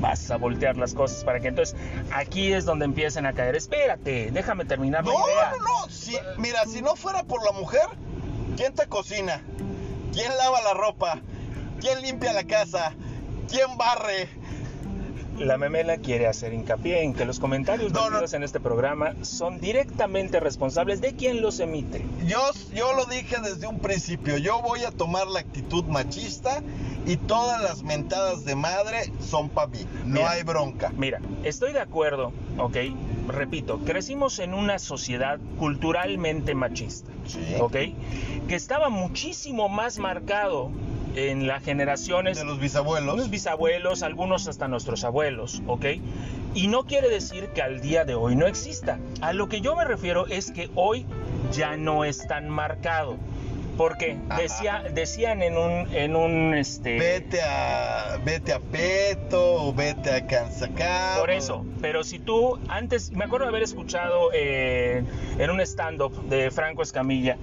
Vas a voltear las cosas para que entonces aquí es donde empiecen a caer. Espérate, déjame terminar la No, idea. no, no. Si, mira, si no fuera por la mujer, ¿quién te cocina? ¿Quién lava la ropa? ¿Quién limpia la casa? ¿Quién barre? La memela quiere hacer hincapié en que los comentarios No, no. en este programa son directamente responsables de quien los emite. Yo, yo lo dije desde un principio, yo voy a tomar la actitud machista y todas las mentadas de madre son para mí, no Mira. hay bronca. Mira, estoy de acuerdo, ok, repito, crecimos en una sociedad culturalmente machista, Sí. ok, que estaba muchísimo más marcado en las generaciones De los bisabuelos. Unos bisabuelos, algunos hasta nuestros abuelos, ¿ok? Y no quiere decir que al día de hoy no exista. A lo que yo me refiero es que hoy ya no es tan marcado. Porque decía, decían en un, en un este. Vete a, vete a Peto o vete a Cansacá. Por eso, pero si tú antes, me acuerdo de haber escuchado eh, en un stand-up de Franco Escamilla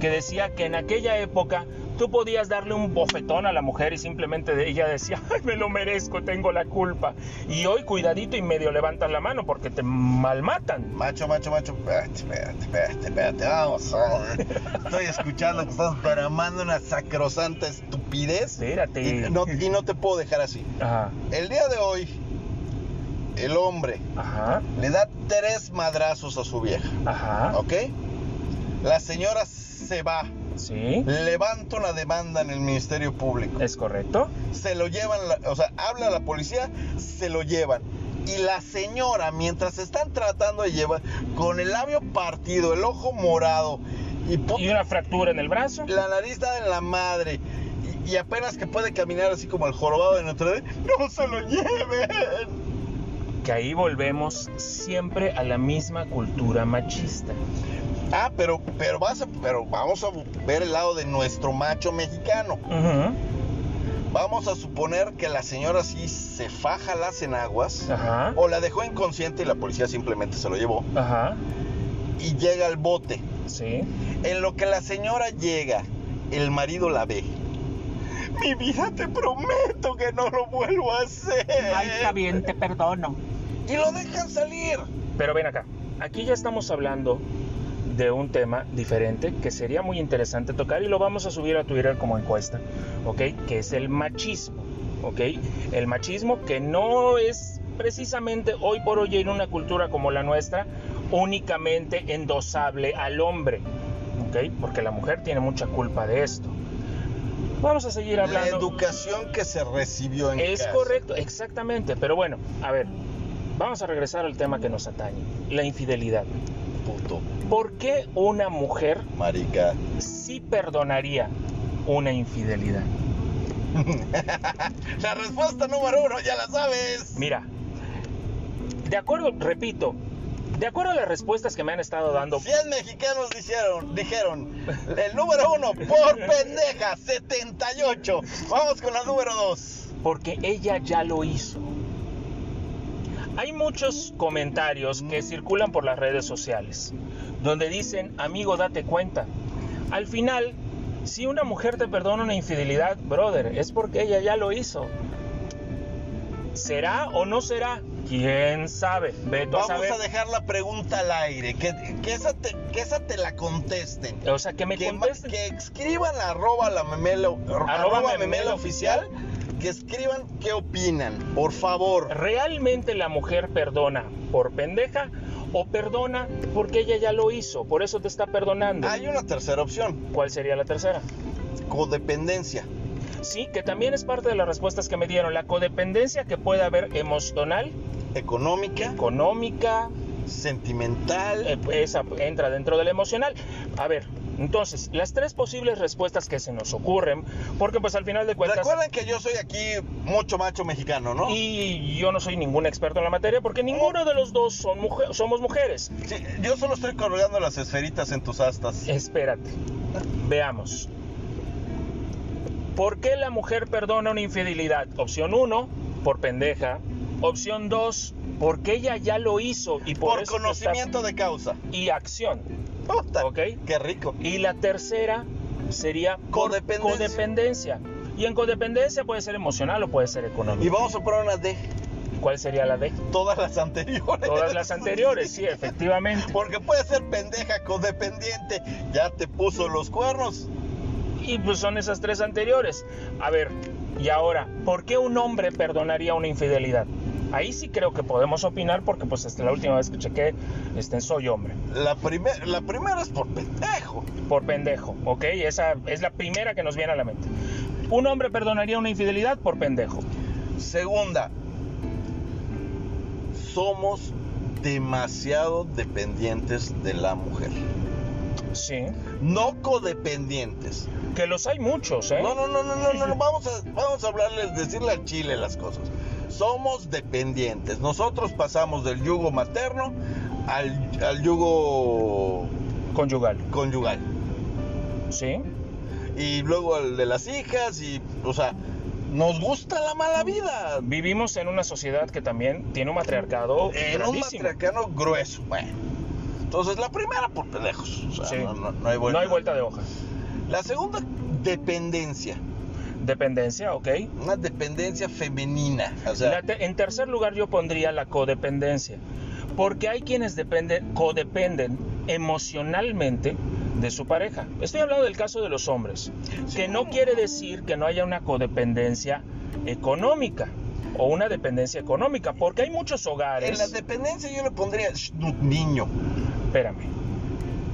que decía que en aquella época tú podías darle un bofetón a la mujer y simplemente ella decía, ay, me lo merezco, tengo la culpa. Y hoy cuidadito y medio levantas la mano porque te malmatan. Macho, macho, macho, espérate, espérate, espérate, espérate, vamos. vamos. Estoy escuchando que estás tramando una sacrosanta estupidez. Espérate. Y no, y no te puedo dejar así. Ajá, El día de hoy, el hombre ajá, le da tres madrazos a su vieja, ajá. ¿ok? La señora se va, Sí, levanta una demanda en el Ministerio Público. es correcto. Se lo llevan, o sea, habla la policía, se lo llevan. Y la señora, mientras están tratando de llevar, con el labio partido, el ojo morado y, una fractura en el brazo. la nariz está en la madre y, y apenas que puede caminar así como el jorobado de Notre Dame, no se lo lleven. Que ahí volvemos siempre a la misma cultura machista. Ah, pero, pero, vas a- pero vamos a ver el lado de nuestro macho mexicano. Vamos a suponer que la señora sí se faja las enaguas Ajá. o la dejó inconsciente y la policía simplemente se lo llevó Ajá, y llega al bote. sí. En lo que la señora llega, el marido la ve. Mi vida, te prometo que no lo vuelvo a hacer. Ay, está bien, te perdono. Y lo dejan salir. Pero ven acá, aquí ya estamos hablando de un tema diferente que sería muy interesante tocar y lo vamos a subir a Twitter como encuesta, ¿ok? Que es el machismo, ¿ok? El machismo que no es precisamente hoy por hoy en una cultura como la nuestra únicamente endosable al hombre, ¿ok? Porque la mujer tiene mucha culpa de esto. Vamos a seguir La hablando. educación que se recibió en Es casa. correcto, exactamente. Pero bueno, a ver, vamos a regresar al tema que nos atañe, la infidelidad. Puto, ¿Por qué una mujer marica. sí perdonaría una infidelidad? La respuesta número uno, ya la sabes. Mira, de acuerdo, repito, de acuerdo a las respuestas que me han estado dando, 100 mexicanos dijeron, dijeron, el número uno, por pendeja, 78. Vamos con la número dos. porque ella ya lo hizo. Hay muchos comentarios que circulan por las redes sociales, donde dicen, amigo, date cuenta. Al final, si una mujer te perdona una infidelidad, brother, es porque ella ya lo hizo. ¿Será o no será? ¿Quién sabe? A Vamos saber. a dejar la pregunta al aire, que, que, esa, te, que esa te la contesten. O sea, que me que, ma- contesten. que escriban arroba la memela, arroba memela memela oficial, que escriban qué opinan, por favor. ¿Realmente la mujer perdona por pendeja o perdona porque ella ya lo hizo? Por eso te está perdonando. Hay una tercera opción, ¿Cuál sería la tercera? codependencia. Sí, que también es parte de las respuestas que me dieron. La codependencia que puede haber emocional, Económica, económica, sentimental. eh, esa entra dentro de la emocional. A ver, entonces, las tres posibles respuestas que se nos ocurren, porque pues al final de cuentas... Recuerden que yo soy aquí mucho macho mexicano, ¿no? Y yo no soy ningún experto en la materia porque ninguno de los dos son mujer- somos mujeres. Sí, yo solo estoy colgando las esferitas en tus astas. Espérate, veamos. ¿Por qué la mujer perdona una infidelidad? Opción 1, por pendeja. Opción 2, porque ella ya lo hizo y por, Por eso conocimiento de causa. y acción. Puta, Ok. Qué rico. Y la tercera sería Codependencia. codependencia. Y en codependencia puede ser emocional o puede ser Y económica. vamos a poner una D. ¿Cuál sería la D? Todas las anteriores. Todas las anteriores, sí, efectivamente. Porque puede ser pendeja, codependiente. Ya te puso los cuernos. Y pues son esas tres anteriores. A ver, y ahora, ¿por qué un hombre perdonaría una infidelidad? Ahí sí creo que podemos opinar porque pues hasta la última vez que chequé, este, soy hombre. La, primer, la primera es por pendejo. Por pendejo, ¿ok? Esa es la primera que nos viene a la mente. Un hombre perdonaría una infidelidad por pendejo. Segunda, somos demasiado dependientes de la mujer. Sí. No codependientes. Que los hay muchos, ¿eh? No, no, no, no, no, no, no, Vamos a, vamos a hablarles, decirle al chile las cosas. Somos dependientes. Nosotros pasamos del yugo materno al, al yugo Conyugal. conyugal. ¿Sí? Y luego el de las hijas y, o sea, nos gusta la mala vida. Vivimos en una sociedad que también tiene un matriarcado En un matriarcano grueso. Bueno. Entonces, la primera por pendejos. O sea, Sí. no, no- no hay vuelta. No hay vuelta de hoja. La segunda, dependencia. Dependencia, ok. Una dependencia femenina. O sea, La te- en tercer lugar yo pondría la codependencia, porque hay quienes dependen, codependen emocionalmente de su pareja. Estoy hablando del caso de los hombres, que no quiere decir que no haya una codependencia económica o una dependencia económica, porque hay muchos en hogares... la dependencia yo le pondría niño. Espérame.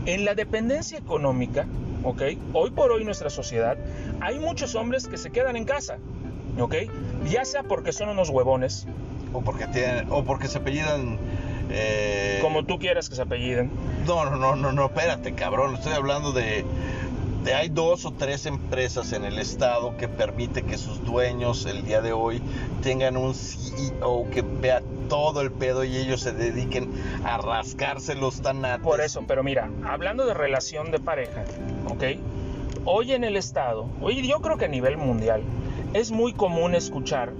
En la dependencia económica, ¿ok? Hoy por hoy en nuestra sociedad hay muchos hombres que se quedan en casa, ¿ok? Ya sea porque son unos huevones, O porque tienen, o porque se apellidan. eh, como tú quieras que se apelliden, No, no, no, no, no, espérate, cabrón. Estoy hablando de hay dos o tres empresas en el estado que permite que sus dueños el día de hoy tengan un CEO que vea todo el pedo y ellos se dediquen a rascarse los tanates. Por eso, pero mira, hablando de relación de pareja, ¿ok? Hoy en el Estado, hoy yo creo que a nivel mundial, es muy común escuchar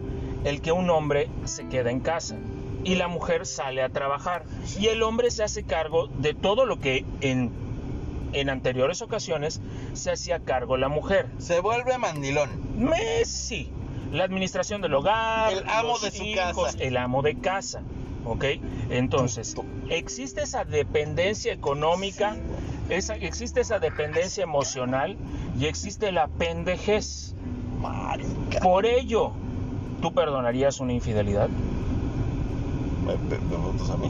el que un hombre se queda en casa y la mujer sale a trabajar y el hombre se hace cargo de todo lo que en, en anteriores ocasiones se hacía cargo la mujer. Se vuelve mandilón. Messi, la administración del hogar, El amo los de su hijos, casa. el amo de casa, ¿ok? Entonces, existe esa dependencia económica, esa, existe esa dependencia emocional y existe la pendejez. Marica. Por ello, ¿tú perdonarías una infidelidad?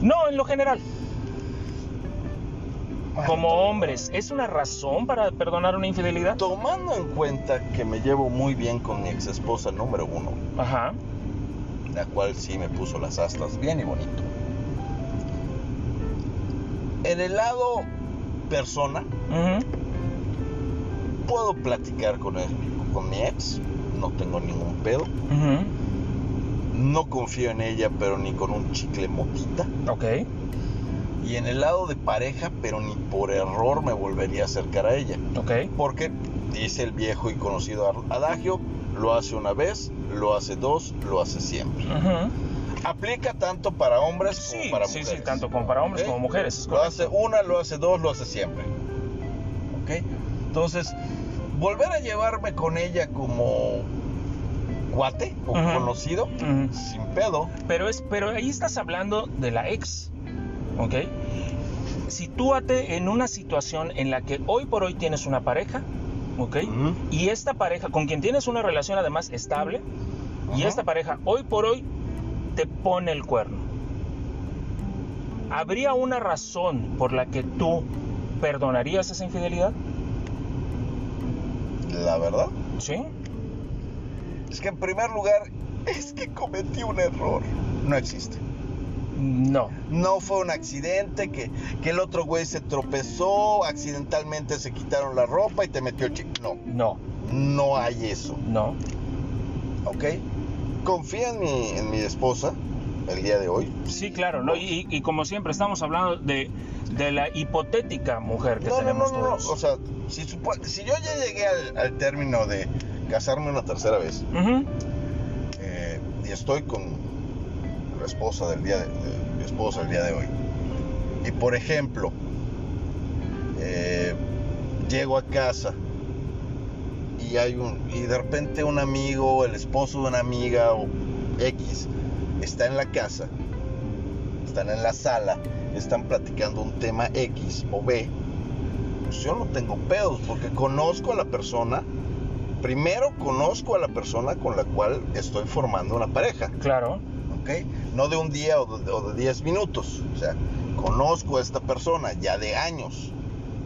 No, en lo general. Como hombres, ¿es una razón para perdonar una infidelidad? Tomando en cuenta que me llevo muy bien con mi ex esposa número uno, Ajá. la cual sí me puso las astas bien y bonito. En el lado persona, puedo platicar con, él, con mi ex, no tengo ningún pedo. No confío en ella, pero ni con un chicle motita. Ok. Y en el lado de pareja, pero ni por error me volvería a acercar a ella. Ok. Porque dice el viejo y conocido adagio, lo hace una vez, lo hace dos, lo hace siempre. Aplica tanto para hombres como Sí, para sí, mujeres. sí, tanto como para hombres como mujeres. es Lo hace una, lo hace dos, lo hace siempre. ¿Ok? Entonces, volver a llevarme con ella como cuate o conocido, sin pedo. Pero, es, pero ahí estás hablando de la ex, ¿ok? Sitúate en una situación en la que hoy por hoy tienes una pareja, ¿ok? Y esta pareja, con quien tienes una relación además estable, y esta pareja hoy por hoy te pone el cuerno. ¿Habría una razón por la que tú perdonarías esa infidelidad? La verdad ¿Sí? es que en primer lugar es que cometí un error. No existe. No. No fue un accidente que, que el otro güey se tropezó, accidentalmente se quitaron la ropa y te metió el chip. No, No. no hay eso. No. ¿Ok? Confía en mi, en mi esposa el día de hoy. Sí, claro, ¿no? Y, y como siempre, estamos hablando de, de la hipotética mujer que No, no, no, tenemos no, no. todos. O sea, si, si yo ya llegué al, al término de casarme una tercera vez eh, y estoy con la esposa del día de, de- mi esposa el día de hoy y por ejemplo eh, llego a casa y hay un y de repente un amigo el esposo de una amiga o X está en la casa están en la sala están platicando un tema X o B pues yo no tengo pedos porque conozco a la persona primero conozco a la persona con la cual estoy formando una pareja Claro. ¿ok? No de un día o de, o de 10 minutos. O sea, conozco a esta persona ya de años.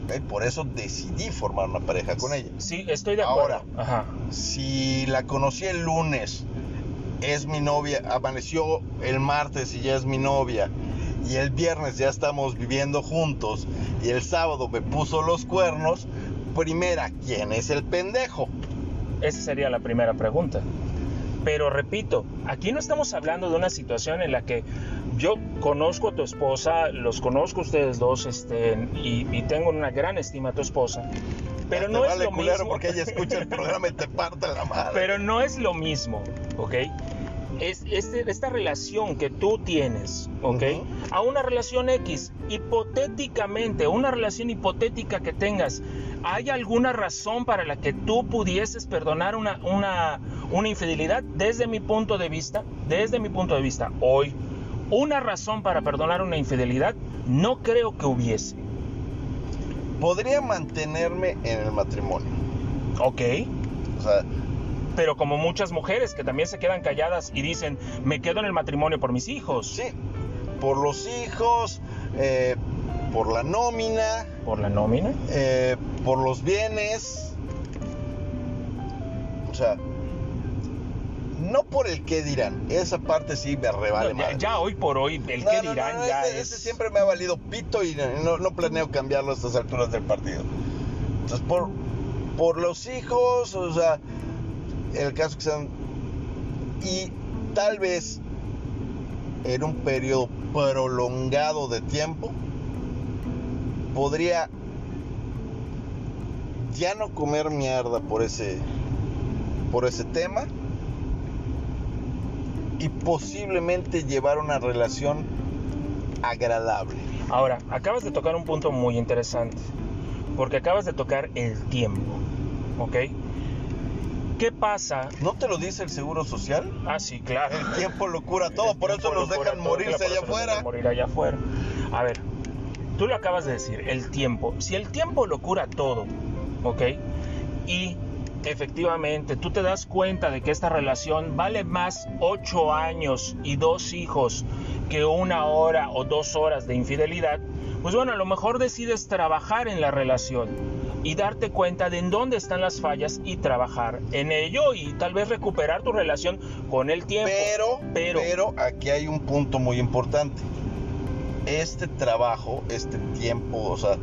¿ok? Por eso decidí formar una pareja con ella. Sí, estoy de acuerdo. Ahora. Ajá. Si la conocí el lunes, es mi novia, amaneció el martes y ya es mi novia, y el viernes ya estamos viviendo juntos, y el sábado me puso los cuernos, primera, ¿quién es el pendejo? Esa sería la primera pregunta. Pero repito, aquí no estamos hablando de una situación en la que yo conozco a tu esposa, los conozco a ustedes dos, este, y, y tengo una gran estima a tu esposa. Pero no es vale lo culero mismo. porque ella escucha el programa y te parte la madre. Pero no es lo mismo, ¿ok? Es, esta relación que tú tienes, ¿ok? Ujú. A una relación X, hipotéticamente, una relación hipotética que tengas, ¿hay alguna razón para la que tú pudieses perdonar una, una, una infidelidad? Desde mi punto de vista, desde mi punto de vista, hoy, una razón para perdonar una infidelidad, no creo que hubiese, Podría mantenerme en el matrimonio. ¿ok? O sea, Pero como muchas mujeres que también se quedan calladas y dicen, me quedo en el matrimonio por mis hijos, sí, por los hijos, eh, por la nómina, por la nómina. eh, por los bienes. O sea, no por el qué dirán. Esa parte sí me revale No, ya, madre. ya hoy por hoy, el No, no, dirán ya ese, es... ese siempre me ha valido pito y no, no planeo cambiarlo a estas alturas del partido. Entonces, por, por los hijos, o sea, el caso que sean. Y tal vez en un periodo prolongado de tiempo, podría ya no comer mierda por ese, por ese tema y posiblemente llevar una relación agradable. Ahora, acabas de tocar un punto muy interesante, porque acabas de tocar el tiempo, ¿ok? ¿Qué pasa? ¿No te lo dice el Seguro Social? Ah, sí, claro. El tiempo lo cura todo, El por eso cura dejan morirse allá afuera. Morir allá afuera. A ver, tú lo acabas de decir, el tiempo. Si el tiempo lo cura todo, ¿ok? Y efectivamente tú te das cuenta de que esta relación vale más ocho años y dos hijos que una hora o dos horas de infidelidad, pues bueno, a lo mejor decides trabajar en la relación y darte cuenta de en dónde están las fallas y trabajar en ello y tal vez recuperar tu relación con el tiempo. Pero, pero, pero aquí hay un punto muy importante. Este trabajo, este tiempo, o sea,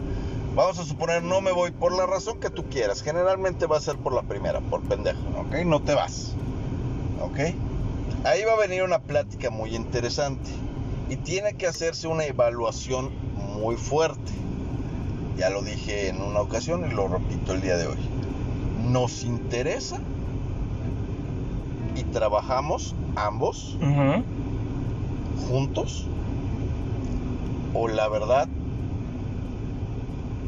vamos a suponer no me voy por la razón que tú quieras. Generalmente va a ser por la primera, por pendejo, ¿ok? No te vas, ¿ok? Ahí va a venir una plática muy interesante y tiene que hacerse una evaluación muy fuerte. Ya lo dije en una ocasión y lo repito el día de hoy. Nos interesa y trabajamos ambos juntos o la verdad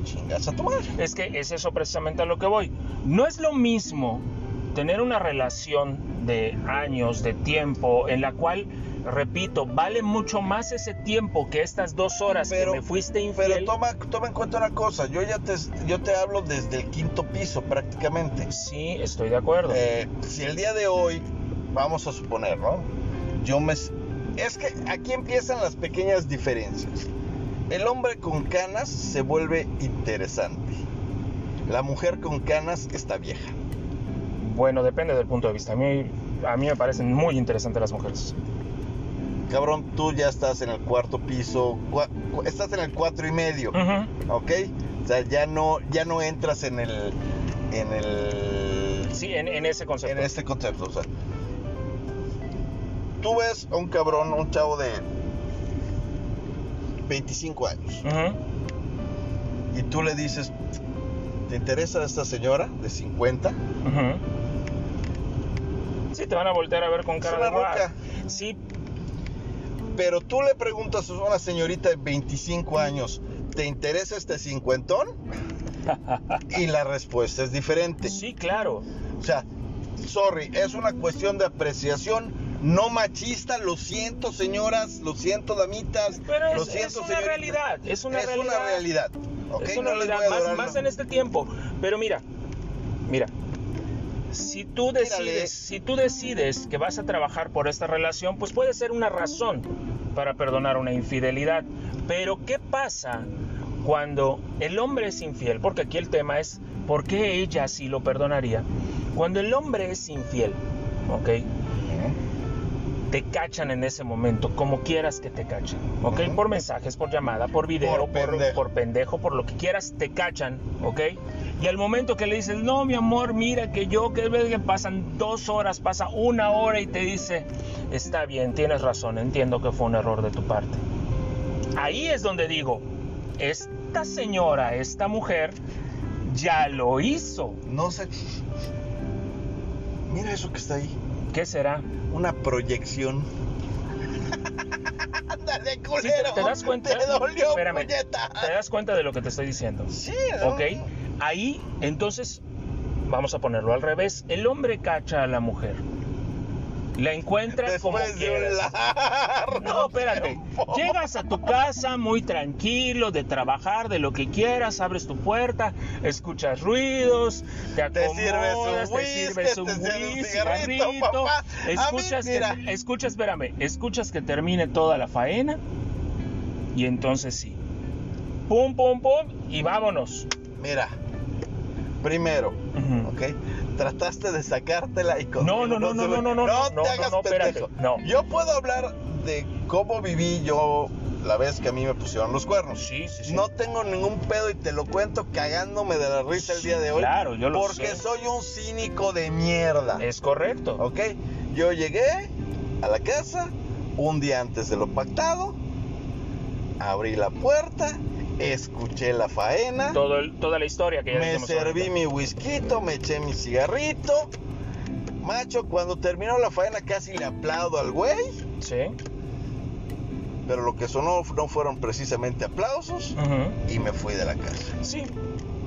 chingas a tu madre. Es que es eso precisamente a lo que voy. No es lo mismo tener una relación de años, de tiempo, en la cual, repito, vale mucho más ese tiempo que estas dos horas Pero- que me fuiste infiel. Pero toma, toma en cuenta una cosa, yo ya te, yo te hablo desde el quinto piso prácticamente. Sí, estoy de acuerdo. Eh, si el día de hoy, vamos a suponer, ¿no? Yo me... Es que aquí empiezan las pequeñas diferencias. El hombre con canas se vuelve interesante. La mujer con canas está vieja. Bueno, depende del punto de vista. A mí, a mí me parecen muy interesantes las mujeres. Cabrón, tú ya estás en el cuarto piso, cua- estás en el cuatro y medio, Ujú. ¿ok? O sea, ya no, ya no entras en el, en el, Sí, en, en ese concepto. en este concepto. O sea, tú ves a un cabrón, un chavo de 25 años, y tú le dices, ¿te interesa esta señora de 50? ujú. Sí, te van a voltear a ver con cara de ruca. Sí, Pero tú le preguntas a una señorita de 25 años, ¿te interesa este cincuentón? Y la respuesta es diferente. sí, claro. O sea, sorry, es una cuestión de apreciación, no machista, lo siento señoras, lo siento damitas, Pero lo es, siento es una realidad, es una es realidad. una realidad. ¿ok? es una No les realidad, voy a más, adorar, más no. en este tiempo. Pero mira, mira, si tú Mírale. decides, si tú decides que vas a trabajar por esta relación, pues puede ser una razón para perdonar una infidelidad. Pero ¿qué pasa cuando el hombre es infiel? Porque aquí el tema es ¿por qué ella sí lo perdonaría? Cuando el hombre es infiel, ¿ok? Te cachan en ese momento, como quieras que te cachen, ¿ok? Por mensajes, por llamada, por video, Por por, pendejo. por pendejo, por lo que quieras, te cachan, ¿ok? Y al momento que le dices, no, mi amor, mira que yo, que ves que pasan dos horas, pasa una hora y te dice, está bien, tienes razón, entiendo que fue un error de tu parte. Ahí es donde digo, esta señora, esta mujer, ya lo hizo. No sé. Mira eso que está ahí. ¿Qué será? Una proyección. Ándale, Sí, culero. ¿te, te das cuenta? Te dolió, Espérame, puñeta. ¿te das cuenta de lo que te estoy diciendo? Sí, ¿no? Ok, ahí entonces vamos a ponerlo al revés. El hombre cacha a la mujer. La encuentra como Después quieras. largo No, espérate. tiempo. Llegas a tu casa muy tranquilo de trabajar, de lo que quieras, abres tu puerta, escuchas ruidos, te Te sirves un acomodas, te sirves un whisky, cigarrito, cigarrito, mí, escuchas, mira. que, escuchas, espérame, escuchas que termine toda la faena y entonces sí. Pum, pum, pum y vámonos. Mira, primero. ¿ok? Trataste de sacártela y con No, no, no, no, no, no, no, no, te no, hagas no, pendejo. no. Yo puedo hablar de cómo viví yo la vez que a mí me pusieron los cuernos. Sí, sí, sí. No tengo ningún pedo y te lo cuento cagándome de la risa el Sí, día de hoy. claro, yo lo Porque sé. soy un cínico de mierda. Es correcto. ¿Ok? Yo llegué a la casa un día antes de lo pactado, abrí la puerta, escuché la faena, Todo el- toda la historia que ya me serví ahorita. mi whisky, me eché mi cigarrito. Macho, cuando terminó la faena casi le aplaudo al güey, Sí. pero lo que sonó no fueron precisamente aplausos y me fui de la casa. Sí.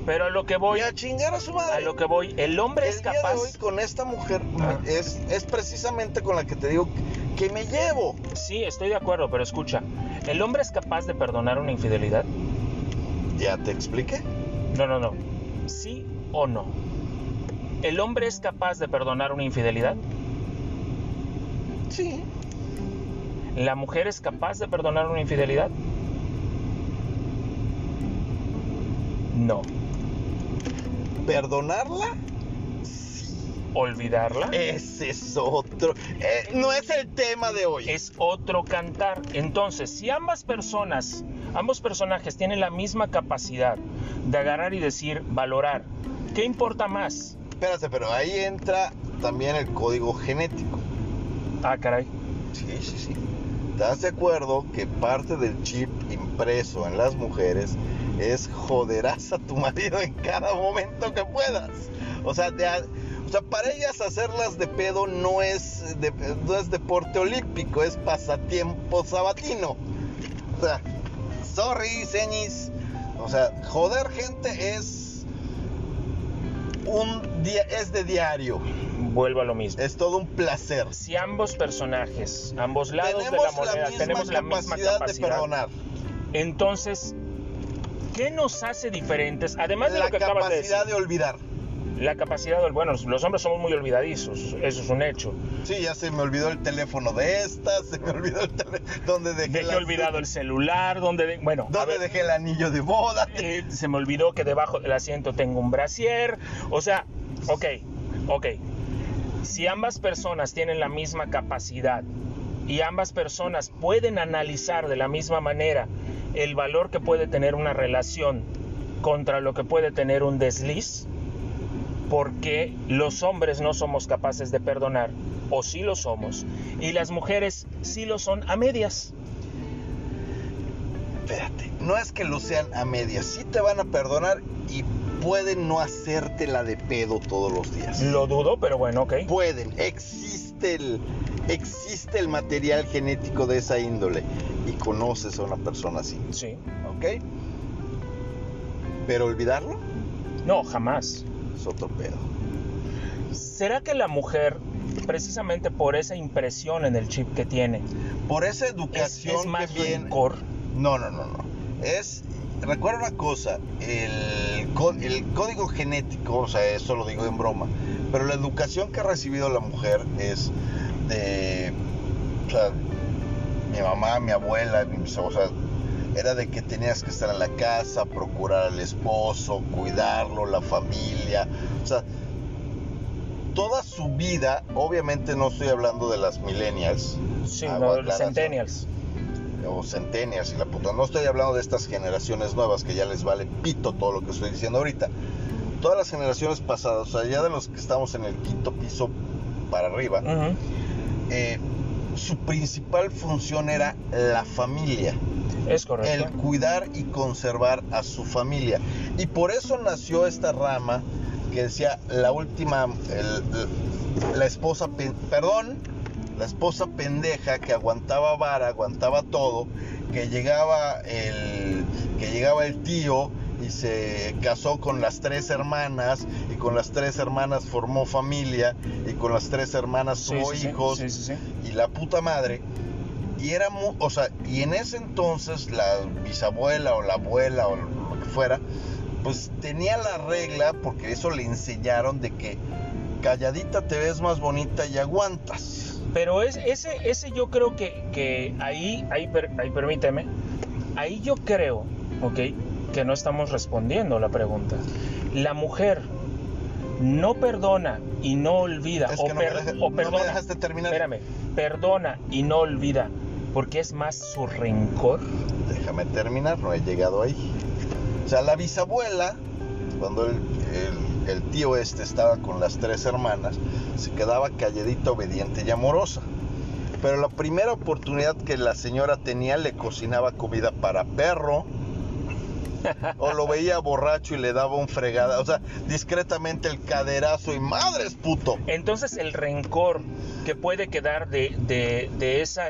Pero a lo que voy, Voy a chingar a su madre. a lo que voy, el hombre es día de capaz. hoy con esta mujer Ah. es, es precisamente con la que te digo que me llevo. Sí, estoy de acuerdo, pero escucha, ¿el hombre es capaz de perdonar una infidelidad? ¿Ya te expliqué? No, no, no. ¿Sí o no? ¿El hombre es capaz de perdonar una infidelidad? Sí. ¿La mujer es capaz de perdonar una infidelidad? No. ¿Perdonarla? ¿Olvidarla? Ese es otro. eh, no es el tema de hoy. es otro cantar. Entonces, si ambas personas, ambos personajes tienen la misma capacidad de agarrar y decir, valorar, ¿qué importa más? Espérate, pero ahí entra también el código genético. Ah, caray. Sí, sí, sí. ¿Estás de acuerdo que parte del chip impreso en las mujeres es joderás a tu marido en cada momento que puedas? O sea, de o sea, para ellas hacerlas de pedo no es, de- no es deporte olímpico, es pasatiempo sabatino. O sea, sorry, señis. O sea, joder gente es un día, es de diario. Vuelvo a lo mismo. Es todo un placer. Si ambos personajes, ambos lados de la tenemos moneda, la misma tenemos la misma capacidad de perdonar. entonces, ¿qué nos hace diferentes? Además de la lo que acabas de decir, capacidad de olvidar. La capacidad del, bueno, los hombres somos muy olvidadizos, eso es un hecho. Sí, ya se me olvidó el teléfono de esta, se me olvidó el teléfono. ¿Dónde dejé, Dejé la- olvidado el celular, donde, de- bueno, ¿Dónde ver, dejé el anillo de boda? eh, se me olvidó que debajo del asiento tengo un brasier. O sea, ok, ok. Si ambas personas tienen la misma capacidad y ambas personas pueden analizar de la misma manera el valor que puede tener una relación contra lo que puede tener un desliz, porque los hombres no somos capaces de perdonar, o sí lo somos, y las mujeres sí lo son a medias. Espérate, no es que lo sean a medias, sí te van a perdonar y pueden no hacerte la de pedo todos los días. Lo dudo, pero bueno, ok. Pueden, existe el, existe el material genético de esa índole y conoces a una persona así, Sí. ¿ok? Pero olvidarlo No, jamás. Es otro pedo. ¿Será que la mujer, precisamente por esa impresión en el chip que tiene, Por esa es, educación es más que viene... rencor? No, no, no, no. Es, recuerda una cosa, el, có- el código genético, o sea, eso lo digo en broma, pero la educación que ha recibido la mujer es de, o sea, mi mamá, mi abuela, mis- o sea, era de que tenías que estar en la casa, procurar al esposo, cuidarlo, la familia, o sea, toda su vida, obviamente no estoy hablando de las millennials, Sí, no, los aclaración centennials. o centenias y la puta. No estoy hablando de estas generaciones nuevas que ya les vale pito todo lo que estoy diciendo ahorita. todas las generaciones pasadas, o sea, ya de los que estamos en el quinto piso para arriba, eh, su principal función era la familia. Es el cuidar y conservar a su familia. Y por eso nació esta rama que decía la última, el- la esposa, perdón, la esposa pendeja que aguantaba vara, aguantaba todo, que llegaba el, que llegaba el tío y se casó con las tres hermanas y con las tres hermanas formó familia y con las tres hermanas tuvo sí, sí, hijos sí. y la puta madre. Y era mu- o sea, y en ese entonces la bisabuela o la abuela o lo que fuera, pues tenía la regla, porque eso le enseñaron de que calladita te ves más bonita y aguantas. Pero es, ese, ese yo creo que, que ahí, ahí, ahí permíteme, ahí yo creo, ok, que no estamos respondiendo la pregunta. La mujer no perdona y no olvida, Es o, no per- deja- o no me perdona, dejaste terminar. espérame, perdona y no olvida, porque es más su rencor. Déjame terminar, no he llegado ahí. O sea, la bisabuela, cuando el, el- el tío este estaba con las tres hermanas, se quedaba calladita, obediente y amorosa. Pero la primera oportunidad que la señora tenía le cocinaba comida para perro. O lo veía borracho y le daba un fregada. O sea, discretamente el caderazo y madres puto. Entonces el rencor que puede quedar de, de, de esa,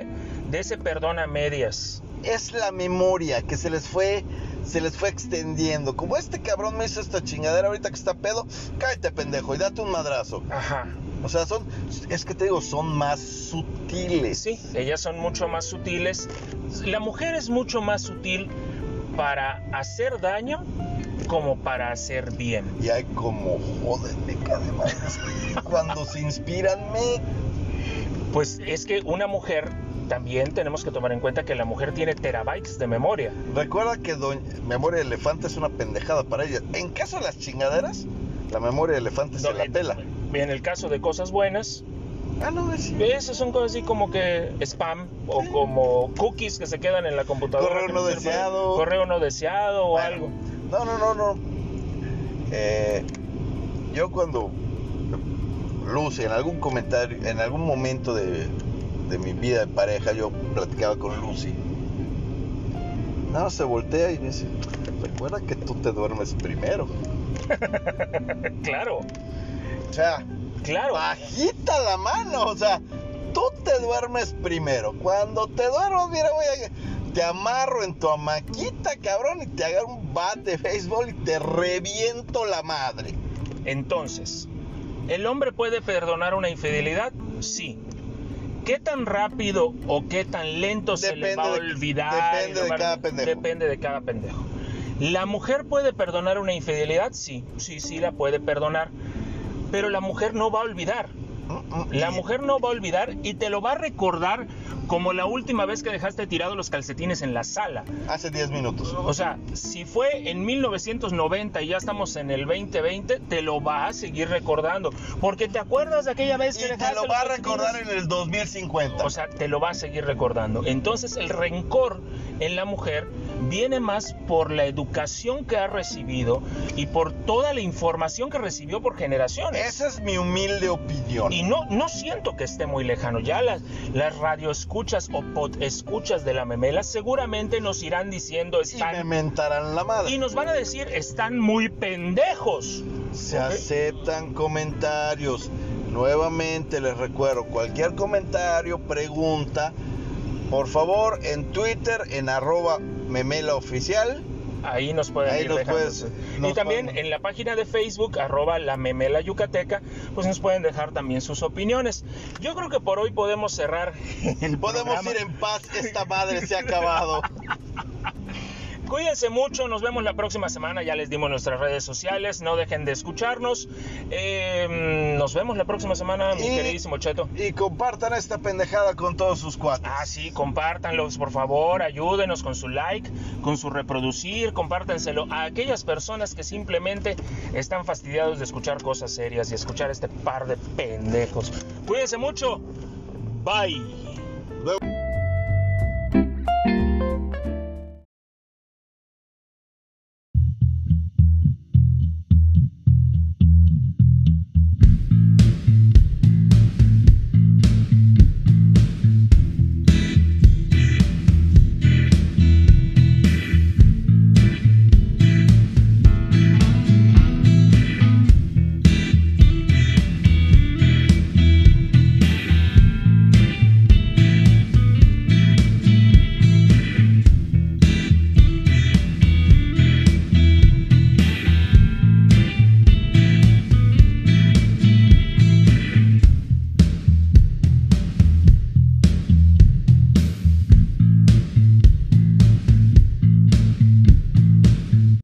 de ese perdón a medias, es la memoria que se les fue se les fue extendiendo. Como este cabrón me hizo esta chingadera ahorita que está pedo, cállate pendejo y date un madrazo. ajá, O sea, son es que te digo, son más sutiles. Sí, ellas son mucho más sutiles. La mujer es mucho más sutil para hacer daño como para hacer bien. Y hay como jódenme, además. Cuando se inspiran, me Pues es que una mujer, también tenemos que tomar en cuenta que la mujer tiene terabytes de memoria. Recuerda que doña- memoria de elefante es una pendejada para ella. En caso de las chingaderas, la memoria de elefante se la pela. En el caso de cosas buenas, Ah, no, es esas son cosas así como que spam o como cookies que se quedan en la computadora. Correo no deseado. Correo no deseado o algo. No, no, no, no. Eh, yo cuando Lucy, en algún comentario, en algún momento de, de mi vida de pareja, yo platicaba con Lucy. No, se voltea y me dice, recuerda que tú te duermes primero. Claro, O sea, claro. bajita la mano, o sea, tú te duermes primero. Cuando te duermas, mira, voy a, te amarro en tu hamaquita, cabrón, y te agarro un bat de béisbol y te reviento la madre. Entonces, ¿el hombre puede perdonar una infidelidad? Sí. ¿Qué tan rápido o qué tan lento se le va a de- olvidar? depende de cada pendejo. Depende de cada pendejo. ¿La mujer puede perdonar una infidelidad? Sí, sí, sí la puede perdonar. Pero la mujer no va a olvidar. La mujer no va a olvidar y te lo va a recordar como la última vez que dejaste tirados los calcetines en la sala. Hace 10 minutos. O sea, si fue en 1990 y ya estamos en el 2020, te lo va a seguir recordando. Porque te acuerdas de aquella vez Y que te dejaste lo los va a recordar en el 2050. O sea, te lo va a seguir recordando. Entonces, el rencor en la mujer viene más por la educación que ha recibido y por toda la información que recibió por generaciones. Esa es mi humilde opinión. Y no, no siento que esté muy lejano. Ya las, las radioescuchas o escuchas de la memela seguramente nos irán diciendo Y me están mentarán la madre. y nos van a decir están muy pendejos. Se aceptan comentarios. Nuevamente les recuerdo, cualquier comentario, pregunta, por favor en Twitter en arroba memela oficial. Ahí nos pueden Ahí ir nos dejando. puedes- nos y también en la página de Facebook, arroba la memela yucateca, pues nos pueden dejar también sus opiniones. Yo creo que por hoy podemos cerrar el Podemos programa. ir en paz, esta madre se ha acabado. Cuídense mucho, nos vemos la próxima semana, ya les dimos nuestras redes sociales, no dejen de escucharnos. Eh, nos vemos la próxima semana, mi Y- queridísimo Cheto. Y compartan esta pendejada con todos sus cuates. Ah, sí, compártanlos, por favor, ayúdenos con su like, con su reproducir, compártenselo a aquellas personas que simplemente están fastidiados de escuchar cosas serias y escuchar este par de pendejos. Cuídense mucho. Bye.